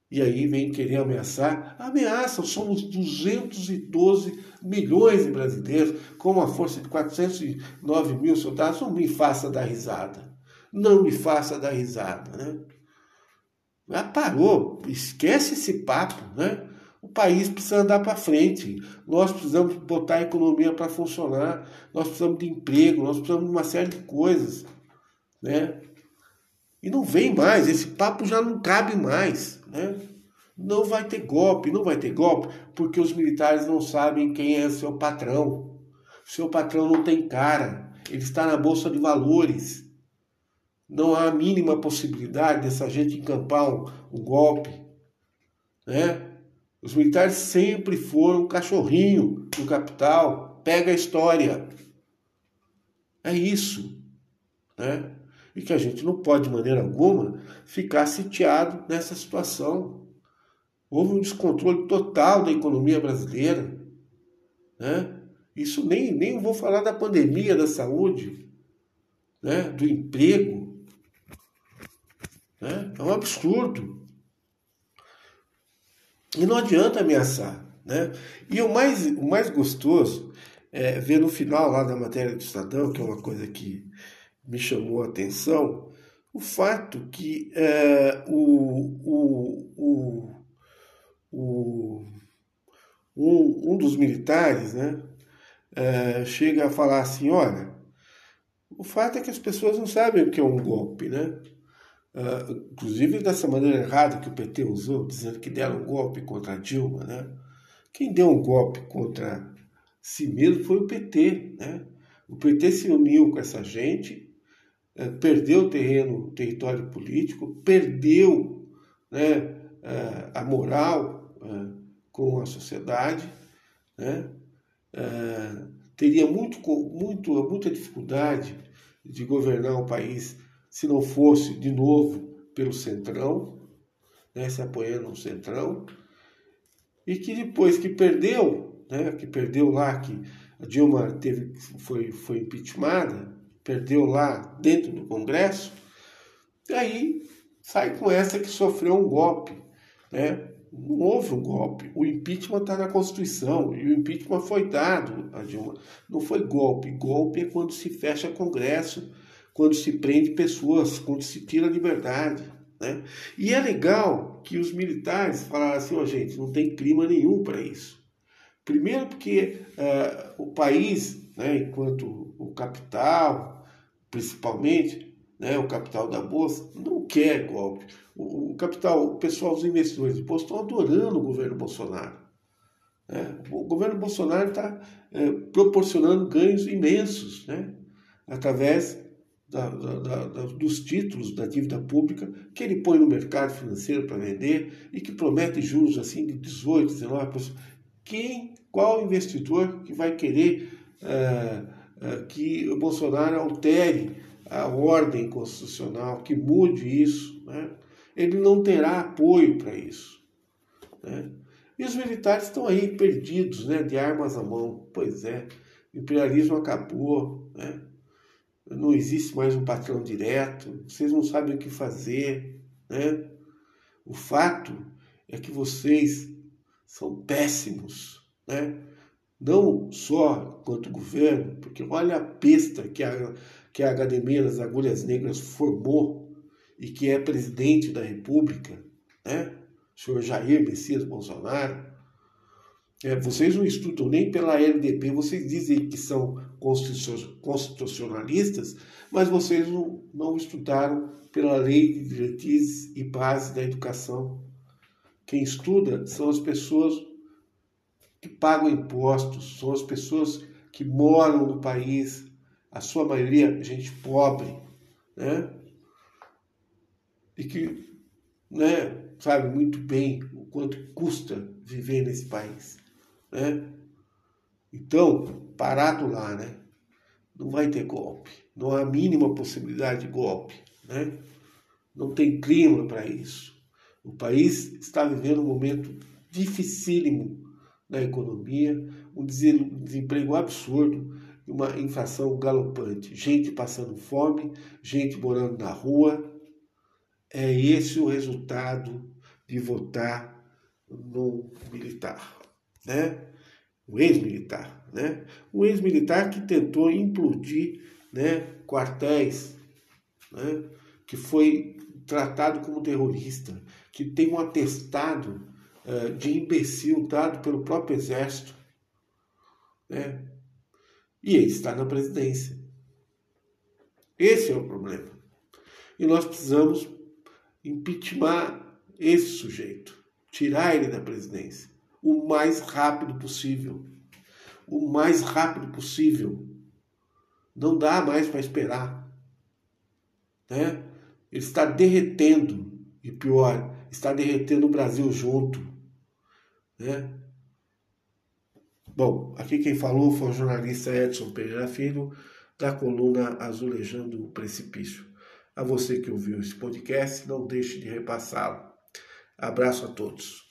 E aí vem querer ameaçar. Ameaçam, somos 212 milhões de brasileiros, com uma força de 409 mil soldados. Não me faça dar risada. Não me faça dar risada, né? Já parou, esquece esse papo, né? O país precisa andar para frente. Nós precisamos botar a economia para funcionar. Nós precisamos de emprego, nós precisamos de uma série de coisas. Né? E não vem mais, esse papo já não cabe mais. Né? Não vai ter golpe, não vai ter golpe, porque os militares não sabem quem é seu patrão. Seu patrão não tem cara, ele está na Bolsa de Valores. Não há a mínima possibilidade dessa gente encampar um, um golpe. Né? Os militares sempre foram cachorrinho do capital. Pega a história. É isso. Né? E que a gente não pode, de maneira alguma, ficar sitiado nessa situação. Houve um descontrole total da economia brasileira. Né? Isso nem, nem vou falar da pandemia da saúde, né? do emprego. Né? É um absurdo. E não adianta ameaçar. Né? E o mais, o mais gostoso é ver no final lá da matéria do Estadão, que é uma coisa que me chamou a atenção, o fato que é, o, o, o, o, um, um dos militares né, é, chega a falar assim, olha, o fato é que as pessoas não sabem o que é um golpe, né? Uh, inclusive dessa maneira errada que o PT usou, dizendo que deram um golpe contra Dilma, né? Quem deu um golpe contra si mesmo foi o PT, né? O PT se uniu com essa gente, uh, perdeu o terreno, o território político, perdeu né, uh, a moral com a sociedade, né? teria muito, muito, muita dificuldade de governar o país se não fosse de novo pelo Centrão, né, se apoiando no Centrão, e que depois que perdeu, né, que perdeu lá, que a Dilma teve, foi, foi impeachmentada, perdeu lá dentro do Congresso, e aí sai com essa que sofreu um golpe. Né? Não houve um golpe. O impeachment está na Constituição e o impeachment foi dado a Dilma. Não foi golpe. Golpe é quando se fecha Congresso quando se prende pessoas, quando se tira a liberdade. Né? E é legal que os militares falaram assim, oh, gente, não tem clima nenhum para isso. Primeiro porque uh, o país, né, enquanto o capital, principalmente, né, o capital da Bolsa, não quer golpe. O, o capital, o pessoal, os investidores de Bolsa estão adorando o governo Bolsonaro. Né? O governo Bolsonaro está é, proporcionando ganhos imensos né? através da, da, dos títulos da dívida pública que ele põe no mercado financeiro para vender e que promete juros assim de 18, 19%. Quem, qual investidor que vai querer é, é, que o Bolsonaro altere a ordem constitucional, que mude isso? Né? Ele não terá apoio para isso. Né? E os militares estão aí perdidos, né, de armas à mão. Pois é, o imperialismo acabou, né? Não existe mais um patrão direto, vocês não sabem o que fazer, né? O fato é que vocês são péssimos, né? não só quanto governo, porque olha a pesta que a, que a Academia das Agulhas Negras formou e que é presidente da República, né? o senhor Jair Messias Bolsonaro, é, vocês não estudam nem pela LDP, vocês dizem que são constitucionalistas, mas vocês não, não estudaram pela Lei de Diretrizes e Bases da Educação. Quem estuda são as pessoas que pagam impostos, são as pessoas que moram no país, a sua maioria gente pobre, né? E que né, sabe muito bem o quanto custa viver nesse país. Né? Então, parado lá, né? Não vai ter golpe. Não há a mínima possibilidade de golpe. Né? Não tem clima para isso. O país está vivendo um momento dificílimo na economia, um desemprego absurdo, uma inflação galopante, gente passando fome, gente morando na rua. É esse o resultado de votar no militar né? O ex-militar, né? o ex-militar que tentou implodir né, quartéis, né, que foi tratado como terrorista, que tem um atestado uh, de imbecil dado pelo próprio exército, né? e ele está na presidência. Esse é o problema. E nós precisamos impeachment esse sujeito, tirar ele da presidência o mais rápido possível. O mais rápido possível. Não dá mais para esperar. Né? Ele está derretendo, e pior, está derretendo o Brasil junto. Né? Bom, aqui quem falou foi o jornalista Edson Pereira Filho, da coluna Azulejando o Precipício. A você que ouviu esse podcast, não deixe de repassá-lo. Abraço a todos.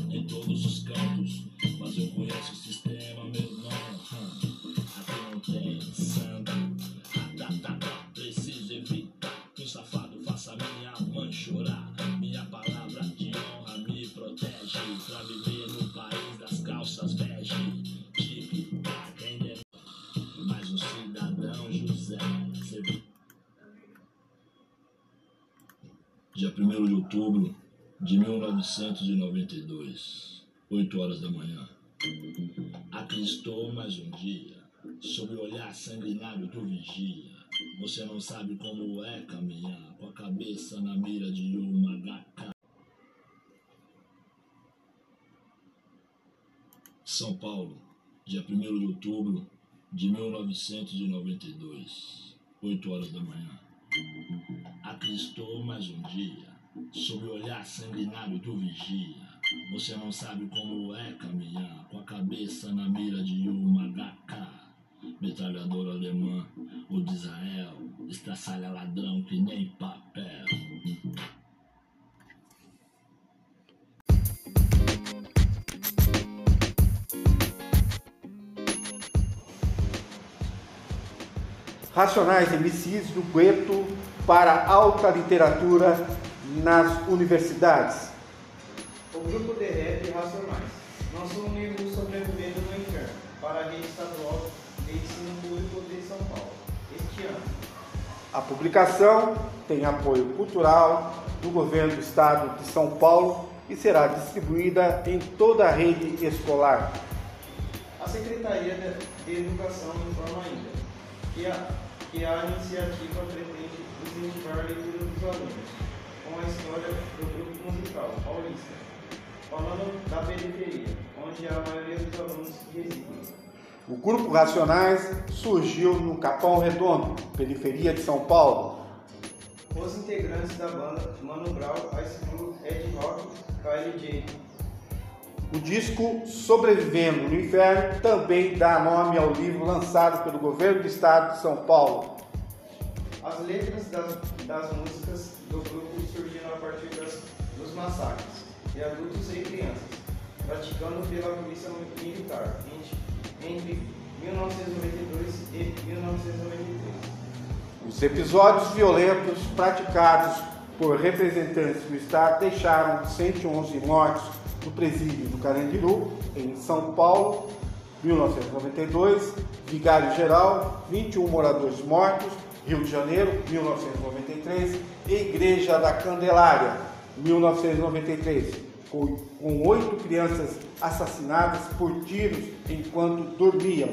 1 de outubro de 1992, 8 horas da manhã. Aqui estou mais um dia, sob o olhar sanguinário do vigia. Você não sabe como é caminhar com a cabeça na mira de uma HK. São Paulo, dia 1 de outubro de 1992, 8 horas da manhã. Aqui estou mais um dia, sob o olhar sanguinário do vigia. Você não sabe como é caminhar com a cabeça na mira de uma HK. Metralhador alemã, o de Israel, estraçalha ladrão que nem papel. Racionais MCs do gueto para alta literatura nas universidades. O grupo de rap Racionais lançou um livro sobrevivendo no inferno para a rede estadual de ensino público de São Paulo este ano. A publicação tem apoio cultural do governo do estado de São Paulo e será distribuída em toda a rede escolar. A Secretaria de Educação informa ainda que a, que a iniciativa pretende incentivar a leitura dos alunos a história do grupo musical paulista, falando da periferia, onde a maioria dos alunos residem. O Grupo Racionais surgiu no Capão Redondo, periferia de São Paulo. Os integrantes da banda Mano Brown, Ice Blue, Ed Rock, KLJ, o disco Sobrevivendo no Inferno também dá nome ao livro lançado pelo governo do estado de São Paulo. As letras das, das músicas do grupo surgiram a partir das, dos massacres de adultos e crianças, praticando pela polícia militar entre, entre 1992 e 1993. Os episódios violentos praticados por representantes do Estado deixaram 111 mortos no presídio do Carandiru, em São Paulo, 1992, Vigário Geral, 21 moradores mortos, Rio de Janeiro, 1993, e Igreja da Candelária, 1993, com, com oito crianças assassinadas por tiros enquanto dormiam.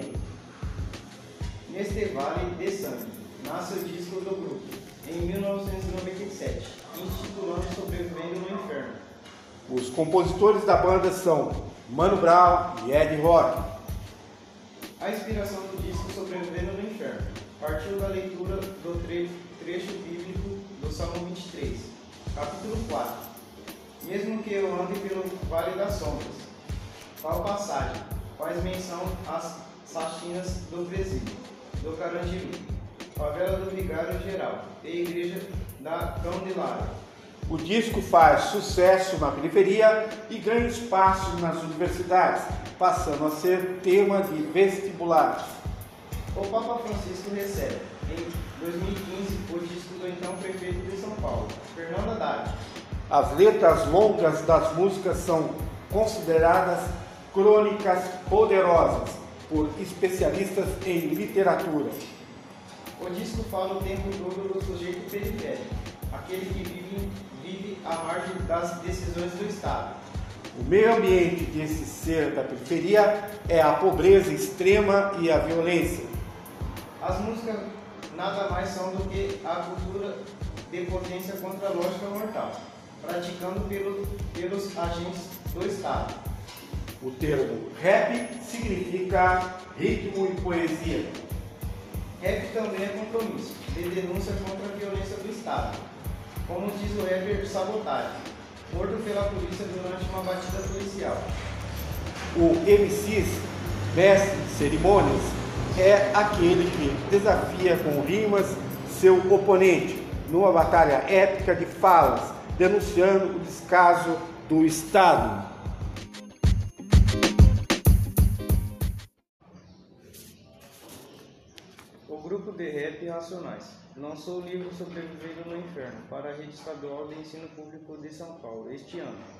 Neste vale de sangue, nasce o disco do grupo, em 1997, intitulando Sobrevivendo no Inferno. Os compositores da banda são Mano Brown e Ed Rock. A inspiração do disco Sobrevivendo partiu da leitura do tre trecho bíblico do Salmo 23, capítulo 4. Mesmo que eu ande pelo vale das sombras, tal passagem faz menção às faxinas do presídio, do Carandiru, favela do Vigário Geral e igreja da Candelária. O disco faz sucesso na periferia e ganha espaço nas universidades, passando a ser tema de vestibulares. O Papa Francisco recebe, em 2015, o disco do então prefeito de São Paulo, Fernando Haddad. As letras longas das músicas são consideradas crônicas poderosas por especialistas em literatura. O disco fala o tempo todo do sujeito periférico, aquele que vive, vive à margem das decisões do Estado. O meio ambiente desse ser da periferia é a pobreza extrema e a violência. As músicas nada mais são do que a cultura de potência contra a lógica mortal, praticando pelo, pelos agentes do Estado. O termo rap significa ritmo e poesia. Rap também é compromisso, de denúncia contra a violência do Estado. Como diz o rapper Sabotagem, morto pela polícia durante uma batida policial. O MCs, mestre de cerimônias, é aquele que desafia com rimas seu oponente numa batalha épica de falas, denunciando o descaso do Estado. O grupo de rap Racionais lançou o livro Sobrevivendo no Inferno para a Rede Estadual de Ensino Público de São Paulo este ano.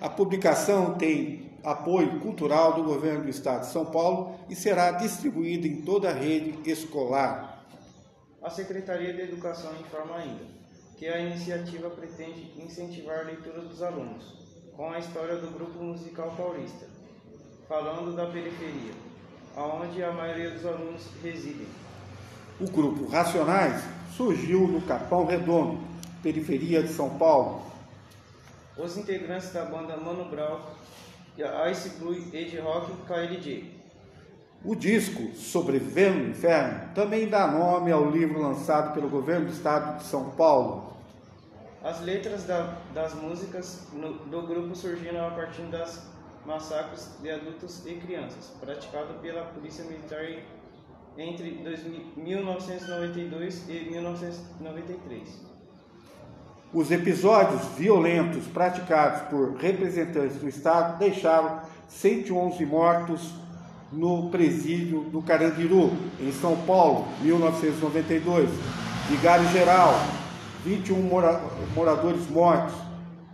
A publicação tem apoio cultural do governo do estado de São Paulo e será distribuída em toda a rede escolar. A Secretaria de Educação informa ainda que a iniciativa pretende incentivar a leitura dos alunos, com a história do grupo musical paulista, falando da periferia, aonde a maioria dos alunos residem. O grupo Racionais surgiu no Capão Redondo, periferia de São Paulo. Os integrantes da banda Mano Brown, Ice Blue, Ed Rock e KLJ. O disco Sobrevivendo no Inferno também dá nome ao livro lançado pelo governo do estado de São Paulo. As letras da, das músicas no, do grupo surgiram a partir das massacres de adultos e crianças praticados pela polícia militar entre 2000, 1992 e 1993. Os episódios violentos praticados por representantes do Estado deixaram 111 mortos no presídio do Carandiru, em São Paulo, 1992. Vigário Geral, 21 mora moradores mortos.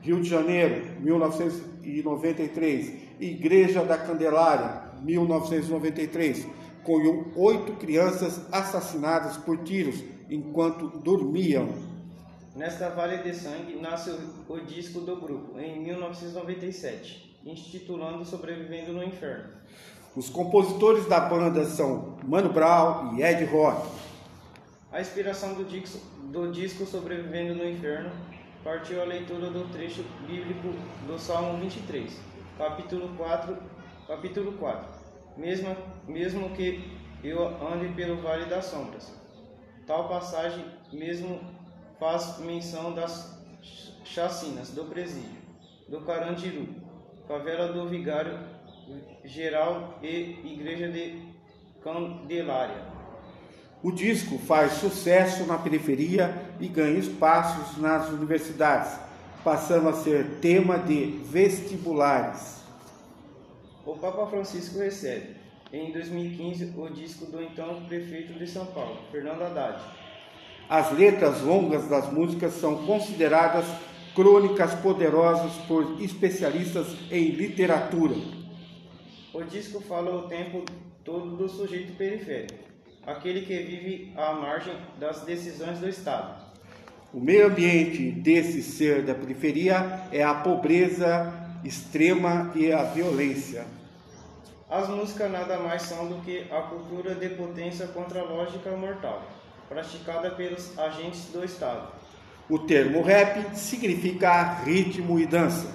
Rio de Janeiro, 1993. Igreja da Candelária, 1993. Com oito crianças assassinadas por tiros enquanto dormiam. Nesta Vale de Sangue nasce o, disco do grupo, em 1997, intitulando Sobrevivendo no Inferno. Os compositores da banda são Mano Brown e Ed Rock. A inspiração do disco, do disco Sobrevivendo no Inferno partiu a leitura do trecho bíblico do Salmo 23, capítulo 4, capítulo 4. Mesmo, mesmo que eu ande pelo vale das sombras. Tal passagem mesmo faz menção das chacinas do presídio, do Carandiru, favela do Vigário Geral e Igreja de Candelária. O disco faz sucesso na periferia e ganha espaços nas universidades, passando a ser tema de vestibulares. O Papa Francisco recebe, em 2015, o disco do então prefeito de São Paulo, Fernando Haddad. As letras longas das músicas são consideradas crônicas poderosas por especialistas em literatura. O disco fala o tempo todo do sujeito periférico, aquele que vive à margem das decisões do Estado. O meio ambiente desse ser da periferia é a pobreza extrema e a violência. As músicas nada mais são do que a cultura de potência contra a lógica mortal, praticada pelos agentes do Estado. O termo rap significa ritmo e dança.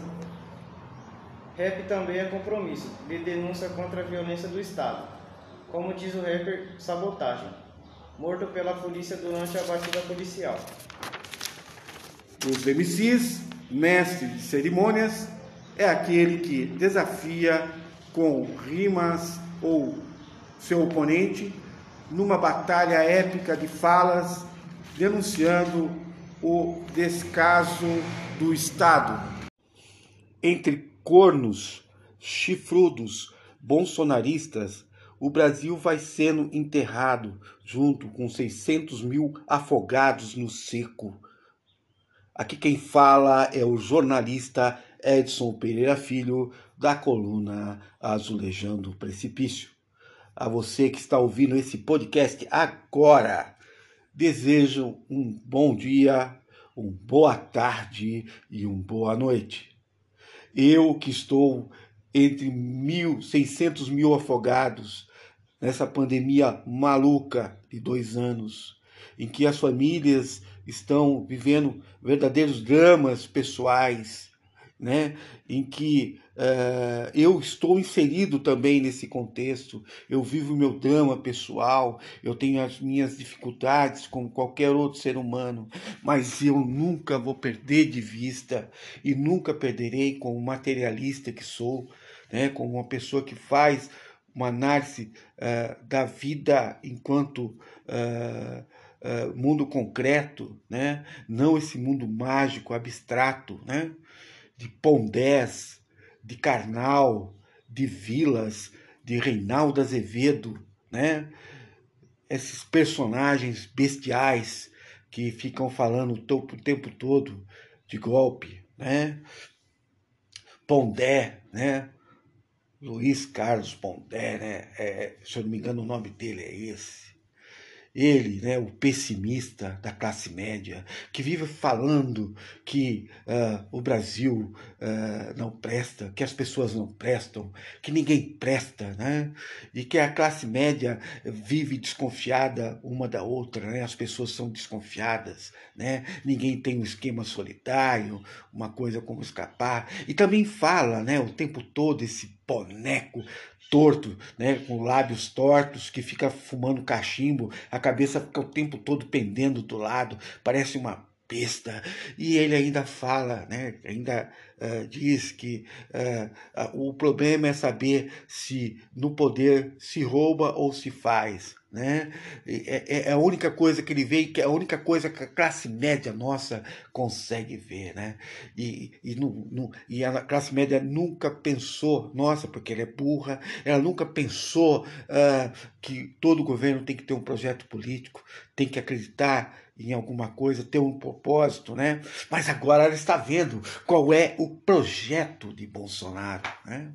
Rap também é compromisso de denúncia contra a violência do Estado, como diz o rapper Sabotagem, morto pela polícia durante a batida policial. Os MCs, mestre de cerimônias, é aquele que desafia com rimas ou seu oponente numa batalha épica de falas, denunciando o descaso do Estado. Entre cornos, chifrudos, bolsonaristas, o Brasil vai sendo enterrado junto com 600 mil afogados no seco. Aqui quem fala é o jornalista Edson Pereira Filho, da coluna Azulejando o Precipício. A você que está ouvindo esse podcast agora, desejo um bom dia, uma boa tarde e uma boa noite. Eu que estou entre mil, seiscentos mil afogados nessa pandemia maluca de dois anos, em que as famílias estão vivendo verdadeiros dramas pessoais, né? em que uh, eu estou inserido também nesse contexto, eu vivo meu drama pessoal, eu tenho as minhas dificuldades como qualquer outro ser humano, mas eu nunca vou perder de vista e nunca perderei como materialista que sou, né? como uma pessoa que faz uma análise uh, da vida enquanto uh, mundo concreto, né? não esse mundo mágico, abstrato, né? de Pondés, de Karnal, de Vilas, de Reinaldo Azevedo, né? Esses personagens bestiais que ficam falando o tempo todo de golpe, né? Pondé, né? Luiz Carlos Pondé, né? É, se eu não me engano, o nome dele é esse ele, né, o pessimista da classe média, que vive falando que uh, o Brasil uh, não presta, que as pessoas não prestam, que ninguém presta, né, e que a classe média vive desconfiada uma da outra, né, as pessoas são desconfiadas, né, ninguém tem um esquema solidário, uma coisa como escapar, e também fala né, o tempo todo esse boneco torto, né, com lábios tortos, que fica fumando cachimbo, a cabeça fica o tempo todo pendendo do lado, parece uma besta. E ele ainda fala, né, ainda uh, diz que uh, uh, o problema é saber se no poder se rouba ou se faz né? É, é, é, a única coisa que ele vê, que é a única coisa que a classe média nossa consegue ver, né? E, e, não, e a classe média nunca pensou, nossa, porque ela é burra, ela nunca pensou uh, que todo governo tem que ter um projeto político, tem que acreditar em alguma coisa, ter um propósito, né? Mas agora ela está vendo qual é o projeto de Bolsonaro, né?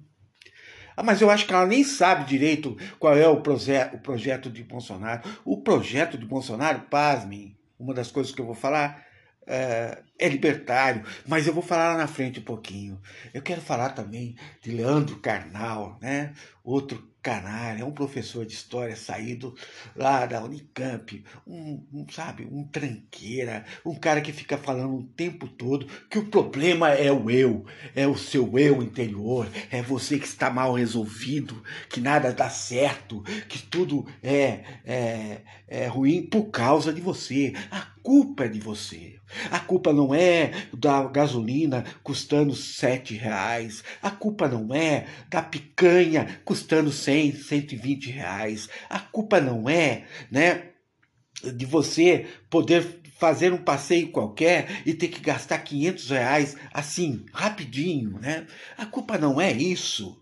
Ah, mas eu acho que ela nem sabe direito qual é o, proje o projeto de Bolsonaro. O projeto de Bolsonaro, pasmem, uma das coisas que eu vou falar é, é libertário, mas eu vou falar lá na frente um pouquinho. Eu quero falar também de Leandro Carnal, né? outro é um professor de história saído lá da Unicamp, um, um, sabe, um tranqueira, um cara que fica falando o tempo todo que o problema é o eu, é o seu eu interior, é você que está mal resolvido, que nada dá certo, que tudo é, é, é ruim por causa de você. A culpa é de você. A culpa não é da gasolina custando sete reais. A culpa não é da picanha custando cem, cento e vinte reais. A culpa não é, né? de você poder fazer um passeio qualquer e ter que gastar 500 reais assim, rapidinho, né? A culpa não é isso.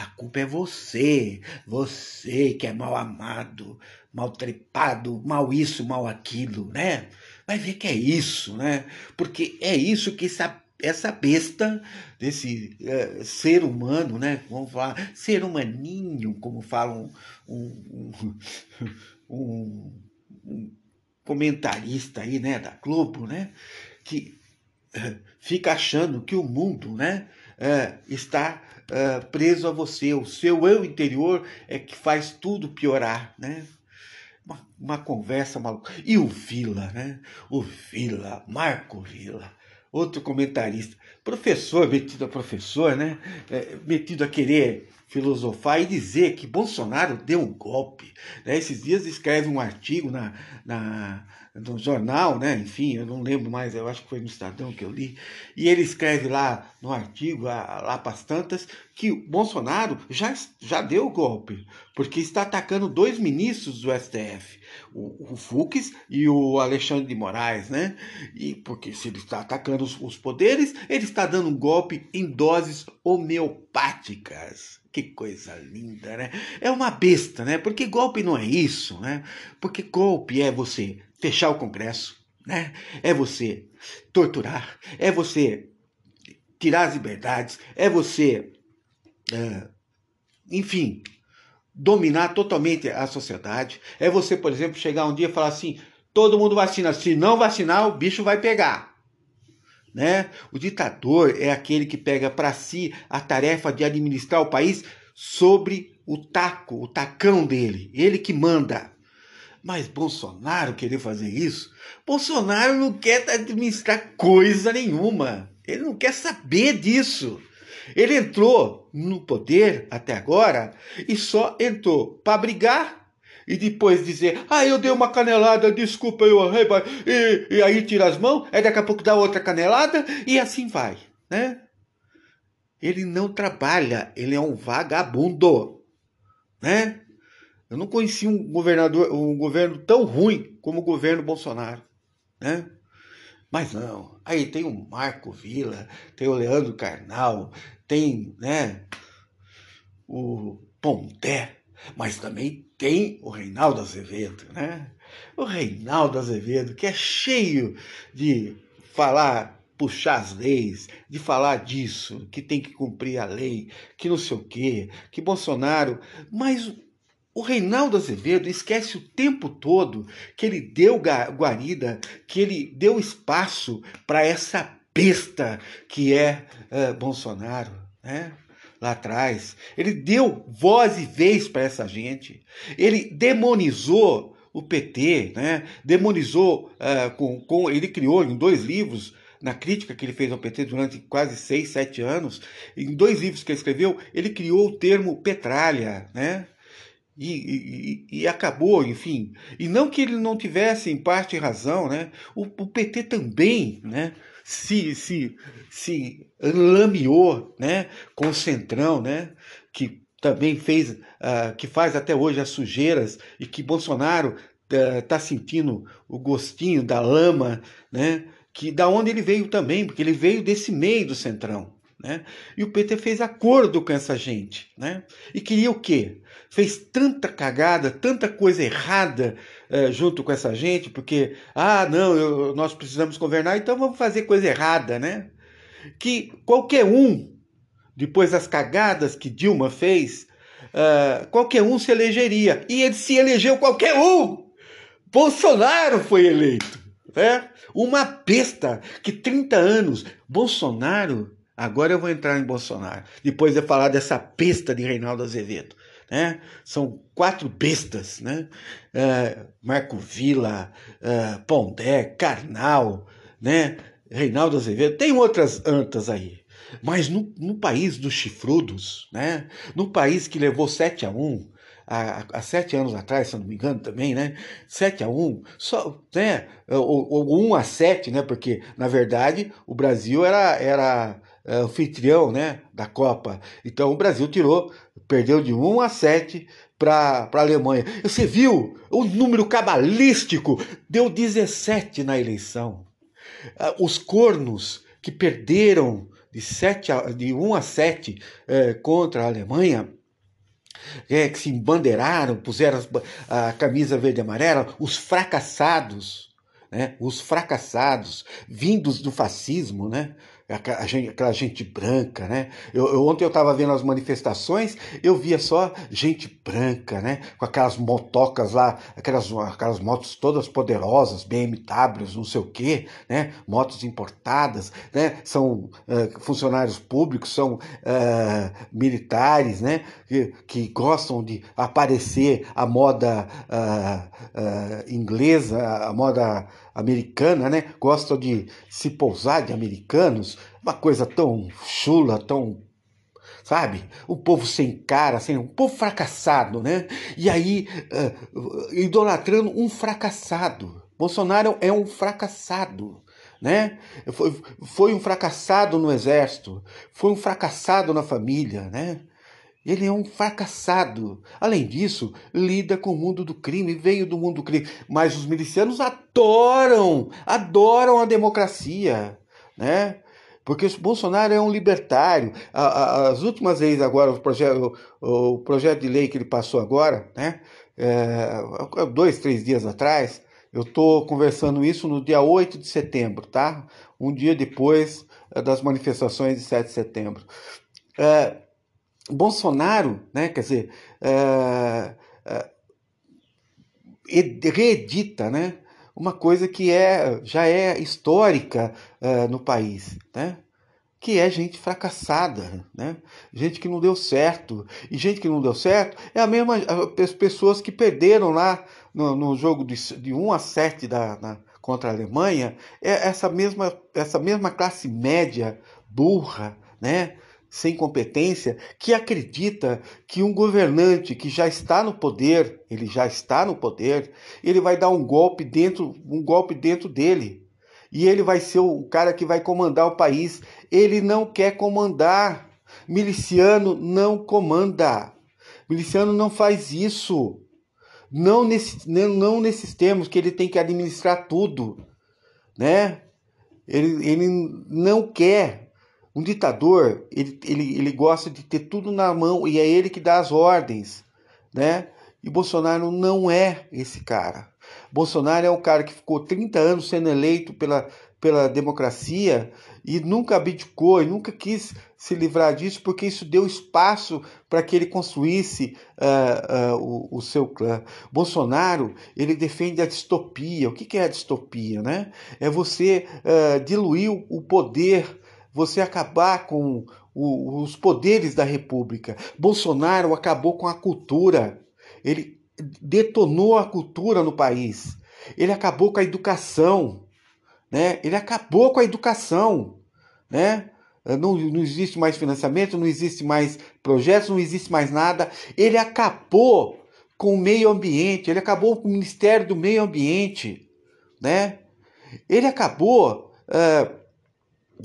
A culpa é você, você que é mal amado, mal trepado, mal isso, mal aquilo, né? Vai ver que é isso, né? Porque é isso que essa, essa besta desse é, ser humano, né? Vamos falar, ser humaninho, como falam um, um, um, um comentarista aí, né, da Globo, né, que uh, fica achando que o mundo, né, uh, está preso a você, o seu eu interior é que faz tudo piorar, né? Uma, uma conversa maluca. E o Vila, né? O Vila, Marco Vila, outro comentarista, professor, metido a professor, né? É, metido a querer filosofar e dizer que Bolsonaro deu um golpe. Né? Esses dias escreve um artigo na, na, no jornal, né? enfim, eu não lembro mais, eu acho que foi no Estadão que eu li, e ele escreve lá no artigo, lá para as tantas, que Bolsonaro já, já deu o golpe, porque está atacando dois ministros do STF, o, o Fux e o Alexandre de Moraes, né? E porque se ele está atacando os, os poderes, ele está dando um golpe em doses homeopáticas. Que coisa linda, né? É uma besta, né? Porque golpe não é isso, né? Porque golpe é você fechar o Congresso, né? É você torturar, é você tirar as liberdades, é você, é, enfim, dominar totalmente a sociedade. É você, por exemplo, chegar um dia e falar assim: todo mundo vacina, se não vacinar, o bicho vai pegar. Né? O ditador é aquele que pega para si a tarefa de administrar o país sobre o taco, o tacão dele, ele que manda. Mas Bolsonaro querer fazer isso? Bolsonaro não quer administrar coisa nenhuma. Ele não quer saber disso. Ele entrou no poder até agora e só entrou para brigar e depois dizer, ah, eu dei uma canelada, desculpa, eu errei, e, e aí tira as mãos, aí daqui a pouco dá outra canelada e assim vai, né? Ele não trabalha, ele é um vagabundo, né? Eu não conheci um governador, um governo tão ruim como o governo Bolsonaro, né? Mas não, aí tem o Marco Vila, tem o Leandro Carnal, tem, né, o Pondé, mas também tem o Reinaldo Azevedo, né? O Reinaldo Azevedo, que é cheio de falar, puxar as leis, de falar disso, que tem que cumprir a lei, que não sei o quê, que Bolsonaro. Mas o Reinaldo Azevedo esquece o tempo todo que ele deu guarida, que ele deu espaço para essa besta que é uh, Bolsonaro, né? lá atrás. Ele deu voz e vez para essa gente. Ele demonizou o PT, né? demonizou, uh, com, com, ele criou em dois livros na crítica que ele fez ao PT durante quase seis, sete anos, em dois livros que ele escreveu, ele criou o termo petralha, né? E, e, acabou, enfim. E não que ele não tivesse, em parte, razão, né? O, o PT também né? se, se, se lameou né? com o Centrão, né? que também fez, uh, que faz até hoje as sujeiras, e que Bolsonaro está uh, sentindo o gostinho da lama, né? que da onde ele veio também, porque ele veio desse meio do Centrão. Né? E o PT fez acordo com essa gente. Né? E queria o quê? Fez tanta cagada, tanta coisa errada uh, junto com essa gente, porque, ah, não, eu, nós precisamos governar, então vamos fazer coisa errada, né? Que qualquer um, depois das cagadas que Dilma fez, uh, qualquer um se elegeria. E ele se elegeu qualquer um! Bolsonaro foi eleito. Né? Uma besta que 30 anos, Bolsonaro Agora eu vou entrar em Bolsonaro. Depois de falar dessa besta de Reinaldo Azevedo. Né? São quatro bestas, né? Uh, Marco Vila, uh, Pondé, Karnal, né? Reinaldo Azevedo. Tem outras antas aí. Mas no, no país dos chifrudos, né? no país que levou 7 a 1, há, há, sete anos atrás, se eu não me engano também, né? 7 a 1, só, né? Ou, ou 1 a 7, né? Porque, na verdade, o Brasil era, era é, anfitrião, né? Da Copa. Então o Brasil tirou, perdeu de 1 a 7 para a Alemanha. Você viu o número cabalístico? Deu 17 na eleição. Ah, os cornos que perderam de, 7 a, de 1 a 7 é, contra a Alemanha, é, que se embandeiraram, puseram a camisa verde e amarela, os fracassados, né, os fracassados, vindos do fascismo, né, aquela gente, aquela gente branca, né? Eu, eu ontem eu estava vendo as manifestações, eu via só gente branca, né? Com aquelas motocas lá, aquelas, aquelas motos todas poderosas, BMWs, não sei o quê, né? Motos importadas, né? São uh, funcionários públicos, são uh, militares, né? Que, que gostam de aparecer a moda uh, inglesa, a moda americana, né? Gostam de se pousar de americanos, uma coisa tão chula, tão sabe? O povo sem cara, assim, um povo fracassado, né? E aí, uh, idolatrando um fracassado. Bolsonaro é um fracassado, né? Foi, foi um fracassado no exército, foi um fracassado na família, né? Ele é um fracassado. Além disso, lida com o mundo do crime, veio do mundo do crime. Mas os milicianos adoram, adoram a democracia, né? Porque o Bolsonaro é um libertário. As últimas leis agora, o projeto, o projeto de lei que ele passou agora, né? É, dois, três dias atrás, eu estou conversando isso no dia 8 de setembro, tá? Um dia depois é, das manifestações de 7 de setembro. É, Bolsonaro, né, quer dizer, é, é, reedita né, uma coisa que é, já é histórica é, no país, né, que é gente fracassada, né, gente que não deu certo. E gente que não deu certo é a mesma as pessoas que perderam lá no, no jogo de, de 1 a 7 da, na, contra a Alemanha, é essa mesma, essa mesma classe média burra, né? Sem competência que acredita que um governante que já está no poder, ele já está no poder, ele vai dar um golpe dentro, um golpe dentro dele. E ele vai ser o cara que vai comandar o país. Ele não quer comandar. Miliciano não comanda. Miliciano não faz isso. Não, nesse, não nesses termos que ele tem que administrar tudo, né? Ele, ele não quer um ditador, ele, ele, ele gosta de ter tudo na mão e é ele que dá as ordens, né? E Bolsonaro não é esse cara. Bolsonaro é um cara que ficou 30 anos sendo eleito pela, pela democracia e nunca abdicou e nunca quis se livrar disso porque isso deu espaço para que ele construísse uh, uh, o, o, seu clã. Bolsonaro ele defende a distopia. O que, que é a distopia, né? É você uh, diluir o poder você acabar com o, os poderes da República. Bolsonaro acabou com a cultura. Ele detonou a cultura no país. Ele acabou com a educação. Né? Ele acabou com a educação. Né? Não, não existe mais financiamento, não existe mais projetos, não existe mais nada. Ele acabou com o meio ambiente, ele acabou com o Ministério do Meio Ambiente. Né? Ele acabou. Uh,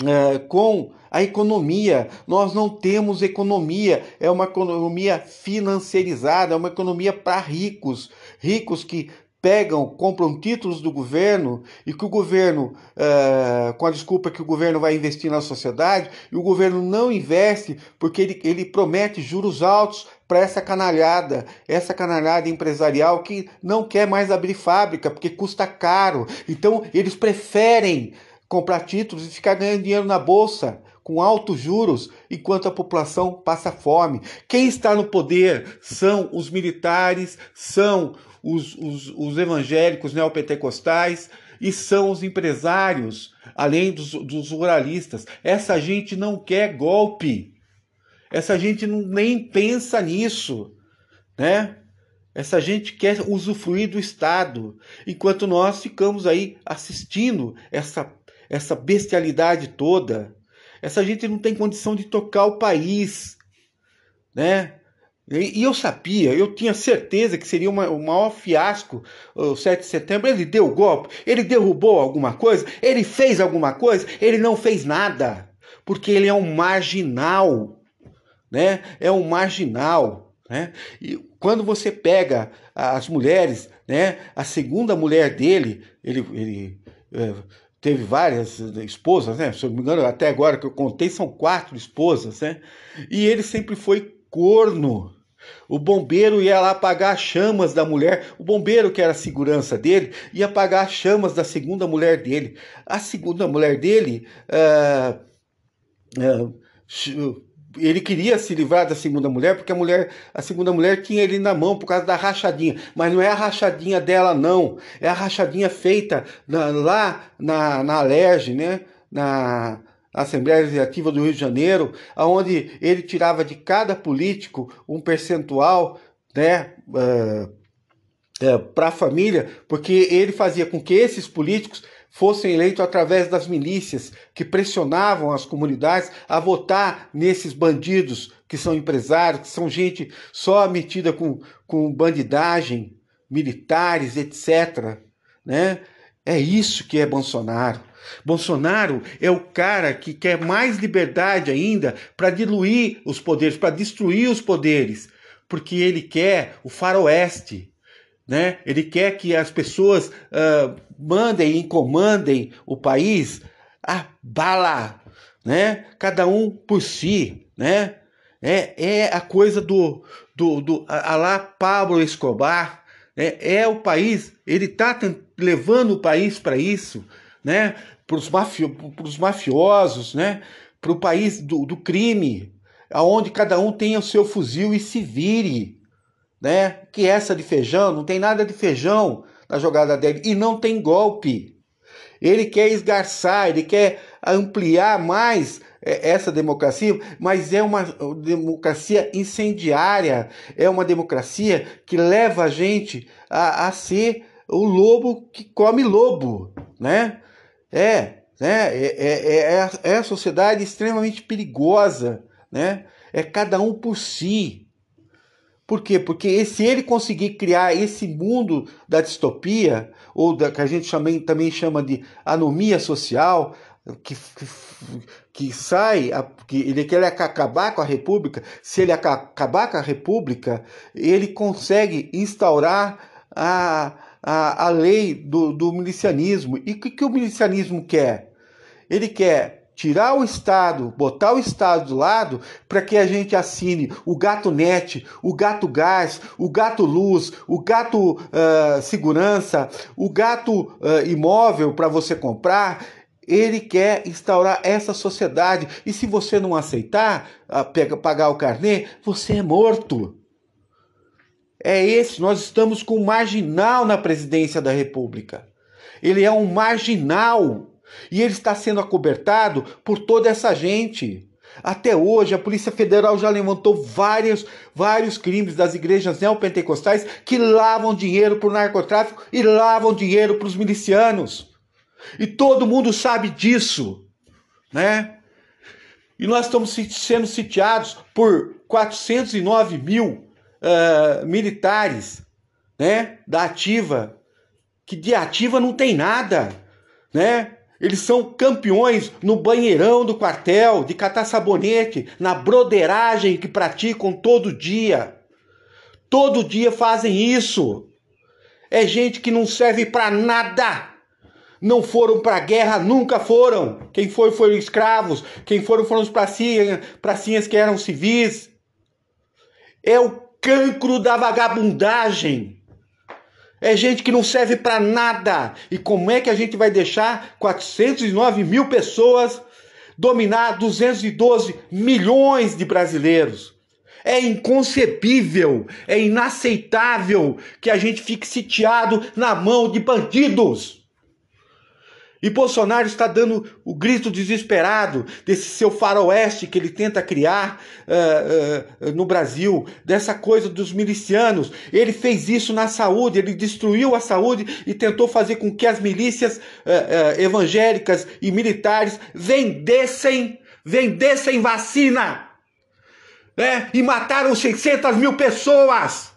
é, com a economia. Nós não temos economia, é uma economia financiarizada, é uma economia para ricos, ricos que pegam, compram títulos do governo e que o governo, é, com a desculpa que o governo vai investir na sociedade, e o governo não investe porque ele, ele promete juros altos para essa canalhada, essa canalhada empresarial que não quer mais abrir fábrica porque custa caro. Então eles preferem comprar títulos e ficar ganhando dinheiro na bolsa com altos juros enquanto a população passa fome. Quem está no poder são os militares, são os, os, os evangélicos neopentecostais e são os empresários, além dos, dos ruralistas. Essa gente não quer golpe. Essa gente não, nem pensa nisso, né? Essa gente quer usufruir do Estado, enquanto nós ficamos aí assistindo essa essa bestialidade toda. Essa gente não tem condição de tocar o país, né? E, eu sabia, eu tinha certeza que seria uma, o maior fiasco o 7 de setembro. Ele deu golpe, ele derrubou alguma coisa, ele fez alguma coisa, ele não fez nada, porque ele é um marginal, né? É um marginal, né? E quando você pega as mulheres, né? A segunda mulher dele, ele, ele é, teve várias esposas, né? Se eu não me engano, até agora que eu contei, são quatro esposas, né? E ele sempre foi corno. O bombeiro ia lá apagar as chamas da mulher. O bombeiro, que era a segurança dele, ia apagar as chamas da segunda mulher dele. A segunda mulher dele. Uh, uh, ele queria se livrar da segunda mulher porque a mulher, a segunda mulher tinha ele na mão por causa da rachadinha, mas não é a rachadinha dela não, é a rachadinha feita na, lá na na Alerj, né? Na Assembleia Legislativa do Rio de Janeiro, aonde ele tirava de cada político um percentual, né, uh, uh, para a família, porque ele fazia com que esses políticos fossem eleitos através das milícias que pressionavam as comunidades a votar nesses bandidos que são empresários, que são gente só metida com, com bandidagem, militares, etc. Né? É isso que é Bolsonaro. Bolsonaro é o cara que quer mais liberdade ainda para diluir os poderes, para destruir os poderes, porque ele quer o faroeste, né? Ele quer que as pessoas uh, mandem e comandem o país a bala, né? Cada um por si, né? É, é a coisa do, do, do lá Pablo Escobar, né? é o país, ele está levando o país para isso, né? para os mafio, mafiosos, né? para o país do, do crime, aonde cada um tenha o seu fuzil e se vire. Né? Que essa de feijão, não tem nada de feijão na jogada dele e não tem golpe. Ele quer esgarçar, ele quer ampliar mais é, essa democracia, mas é uma democracia incendiária, é uma democracia que leva a gente a, a ser o lobo que come lobo, né? É, né? É, é, é, é a sociedade extremamente perigosa, né? É cada um por si. Por quê? Porque se ele conseguir criar esse mundo da distopia, ou da, que a gente chama, também chama de anomia social, que, que, que sai, que ele quer acabar com a República, se ele acabar com a República, ele consegue instaurar a, a, a lei do, do milicianismo. E o que, que o milicianismo quer? Ele quer tirar o Estado, botar o Estado do lado para que a gente assine o gato net, o gato gás, o gato luz, o gato uh, segurança, o gato uh, imóvel para você comprar. Ele quer instaurar essa sociedade. E se você não aceitar uh, pega, pagar o carnê, você é morto é esse. Nós estamos com um marginal na presidência da República. Ele é um marginal e ele está sendo acobertado por toda essa gente. Até hoje, a Polícia Federal já levantou vários, vários crimes das igrejas neopentecostais que lavam dinheiro para o narcotráfico e lavam dinheiro para os milicianos. E todo mundo sabe disso, né? E nós estamos sendo sitiados por 409 mil uh, militares né, da ativa, que de ativa não tem nada, né? Eles são campeões no banheirão do quartel, de catar sabonete, na broderagem que praticam todo dia. Todo dia fazem isso. É gente que não serve para nada. Não foram para guerra, nunca foram. Quem foi foram escravos, quem foram foram os pracinhas, pracinhas que eram civis. É o cancro da vagabundagem. É gente que não serve para nada. E como é que a gente vai deixar 409 mil pessoas dominar 212 milhões de brasileiros? É inconcebível, é inaceitável que a gente fique sitiado na mão de bandidos. E Bolsonaro está dando o grito desesperado desse seu faroeste que ele tenta criar uh, uh, no Brasil, dessa coisa dos milicianos. Ele fez isso na saúde, ele destruiu a saúde e tentou fazer com que as milícias uh, evangélicas e militares vendessem, vendessem vacina. né? E mataram 600 mil pessoas.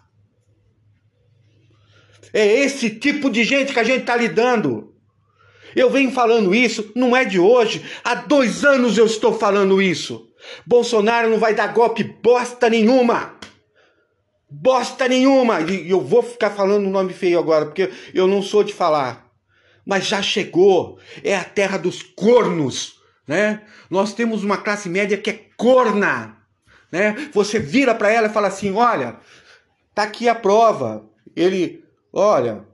É esse tipo de gente que a gente está lidando. Eu venho falando isso, não é de hoje. Há dois anos eu estou falando isso. Bolsonaro não vai dar golpe bosta nenhuma. Bosta nenhuma. E eu vou ficar falando o nome feio agora, porque eu não sou de falar. Mas já chegou. É a terra dos cornos. Né? Nós temos uma classe média que é corna. Né? Você vira para ela e fala assim: olha, tá aqui a prova. Ele, olha,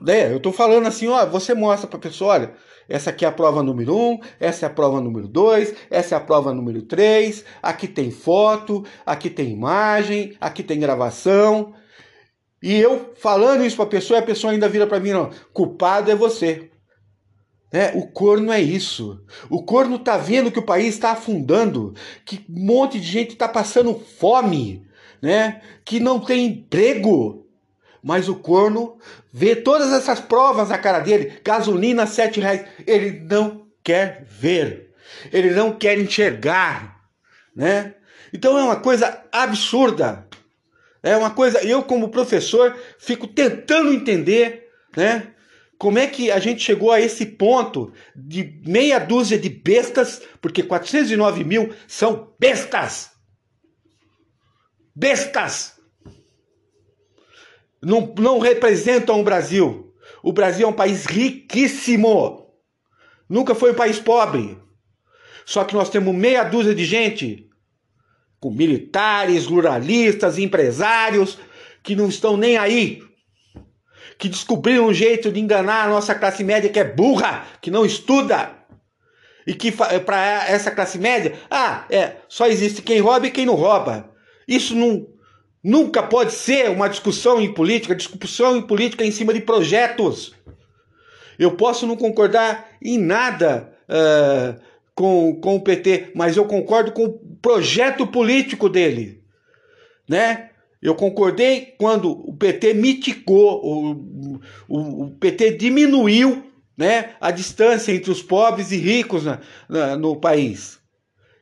né, eu estou falando assim, ó, você mostra para a pessoa, olha, essa aqui é a prova número 1, um, essa é a prova número 2, essa é a prova número 3, aqui tem foto, aqui tem imagem, aqui tem gravação. E eu falando isso para a pessoa, a pessoa ainda vira para mim, não, culpado é você. Né? O corno é isso. O corno tá vendo que o país está afundando, que um monte de gente está passando fome, né? que não tem emprego, mas o corno vê todas essas provas na cara dele, gasolina sete reais, ele não quer ver, ele não quer enxergar, né? Então é uma coisa absurda, é uma coisa. Eu como professor fico tentando entender, né? Como é que a gente chegou a esse ponto de meia dúzia de bestas, porque 409 mil são bestas, bestas não, não representam o Brasil. O Brasil é um país riquíssimo. Nunca foi um país pobre. Só que nós temos meia dúzia de gente, com militares, ruralistas, empresários, que não estão nem aí. Que descobriram um jeito de enganar a nossa classe média que é burra, que não estuda. E que para essa classe média, ah, é, só existe quem rouba e quem não rouba. Isso não, Nunca pode ser uma discussão em política, discussão em política em cima de projetos. Eu posso não concordar em nada uh, com, com o PT, mas eu concordo com o projeto político dele. Né? Eu concordei quando o PT mitigou, o, o, o PT diminuiu né, a distância entre os pobres e ricos na, na, no país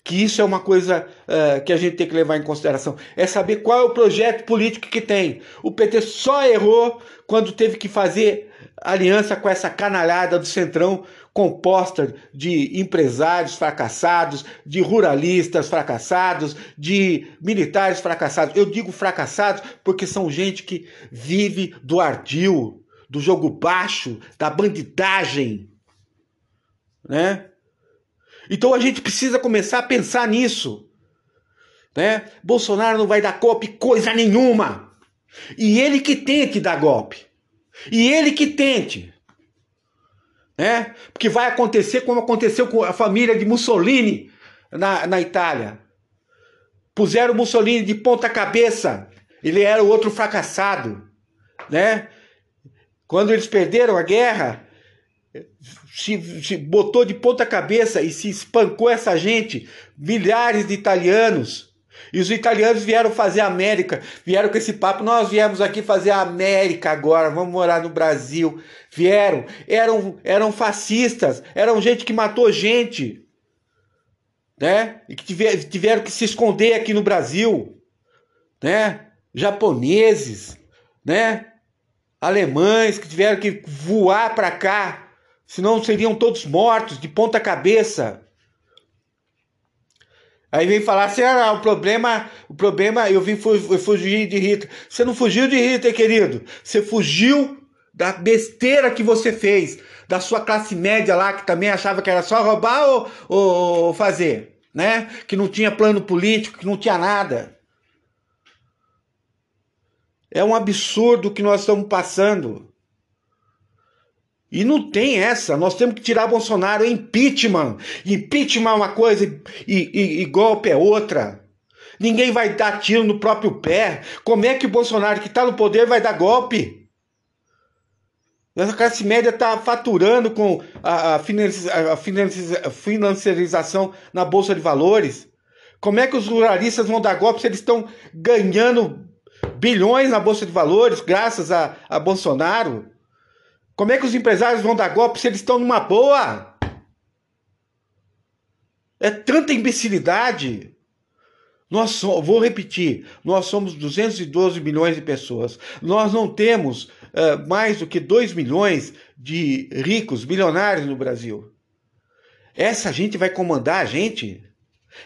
que isso é uma coisa uh, que a gente tem que levar em consideração. É saber qual é o projeto político que tem. O PT só errou quando teve que fazer aliança com essa canalhada do Centrão composta de empresários fracassados, de ruralistas fracassados, de militares fracassados. Eu digo fracassados porque são gente que vive do ardil, do jogo baixo, da bandidagem, né? Então a gente precisa começar a pensar nisso. Né? Bolsonaro não vai dar golpe coisa nenhuma. E ele que tente dar golpe. E ele que tente. Né? Porque vai acontecer como aconteceu com a família de Mussolini na, na Itália. Puseram Mussolini de ponta cabeça. Ele era o outro fracassado. Né? Quando eles perderam a guerra, se, se, botou de ponta cabeça e se espancou essa gente, milhares de italianos. E os italianos vieram fazer a América, vieram com esse papo, nós viemos aqui fazer a América agora, vamos morar no Brasil. Vieram, eram, eram fascistas, eram gente que matou gente, né? E que tiver, tiveram que se esconder aqui no Brasil, né? Japoneses, né? Alemães que tiveram que voar para cá senão seriam todos mortos de ponta cabeça. Aí vem falar assim: ah, o problema, o problema, eu vim fugir de Hitler. Você não fugiu de Hitler, querido. Você fugiu da besteira que você fez, da sua classe média lá, que também achava que era só roubar ou, ou fazer, né? Que não tinha plano político, que não tinha nada. É um absurdo o que nós estamos passando. E não tem essa. Nós temos que tirar Bolsonaro. É impeachment. Impeachment é uma coisa e, e, e, golpe é outra. Ninguém vai dar tiro no próprio pé. Como é que o Bolsonaro, que está no poder, vai dar golpe? Essa classe média está faturando com a, a, a financiarização na Bolsa de Valores. Como é que os ruralistas vão dar golpe se eles estão ganhando bilhões na Bolsa de Valores graças a, a Bolsonaro? Como é que os empresários vão dar golpe se eles estão numa boa? É tanta imbecilidade. Nós vou repetir, nós somos 212 milhões de pessoas. Nós não temos uh, mais do que 2 milhões de ricos, bilionários no Brasil. Essa gente vai comandar a gente?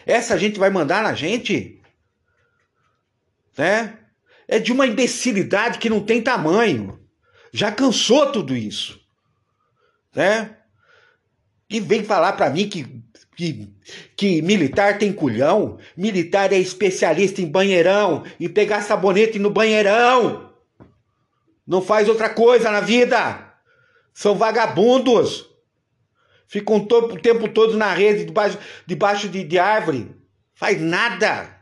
Essa gente vai mandar na gente? Né? É de uma imbecilidade que não tem tamanho. Já cansou tudo isso. Né? E vem falar para mim que, que, que militar tem culhão. Militar é especialista em banheirão, em pegar sabonete no banheirão. Não faz outra coisa na vida. São vagabundos. Ficam o tempo todo na rede, debaixo, debaixo de, de árvore. Faz nada.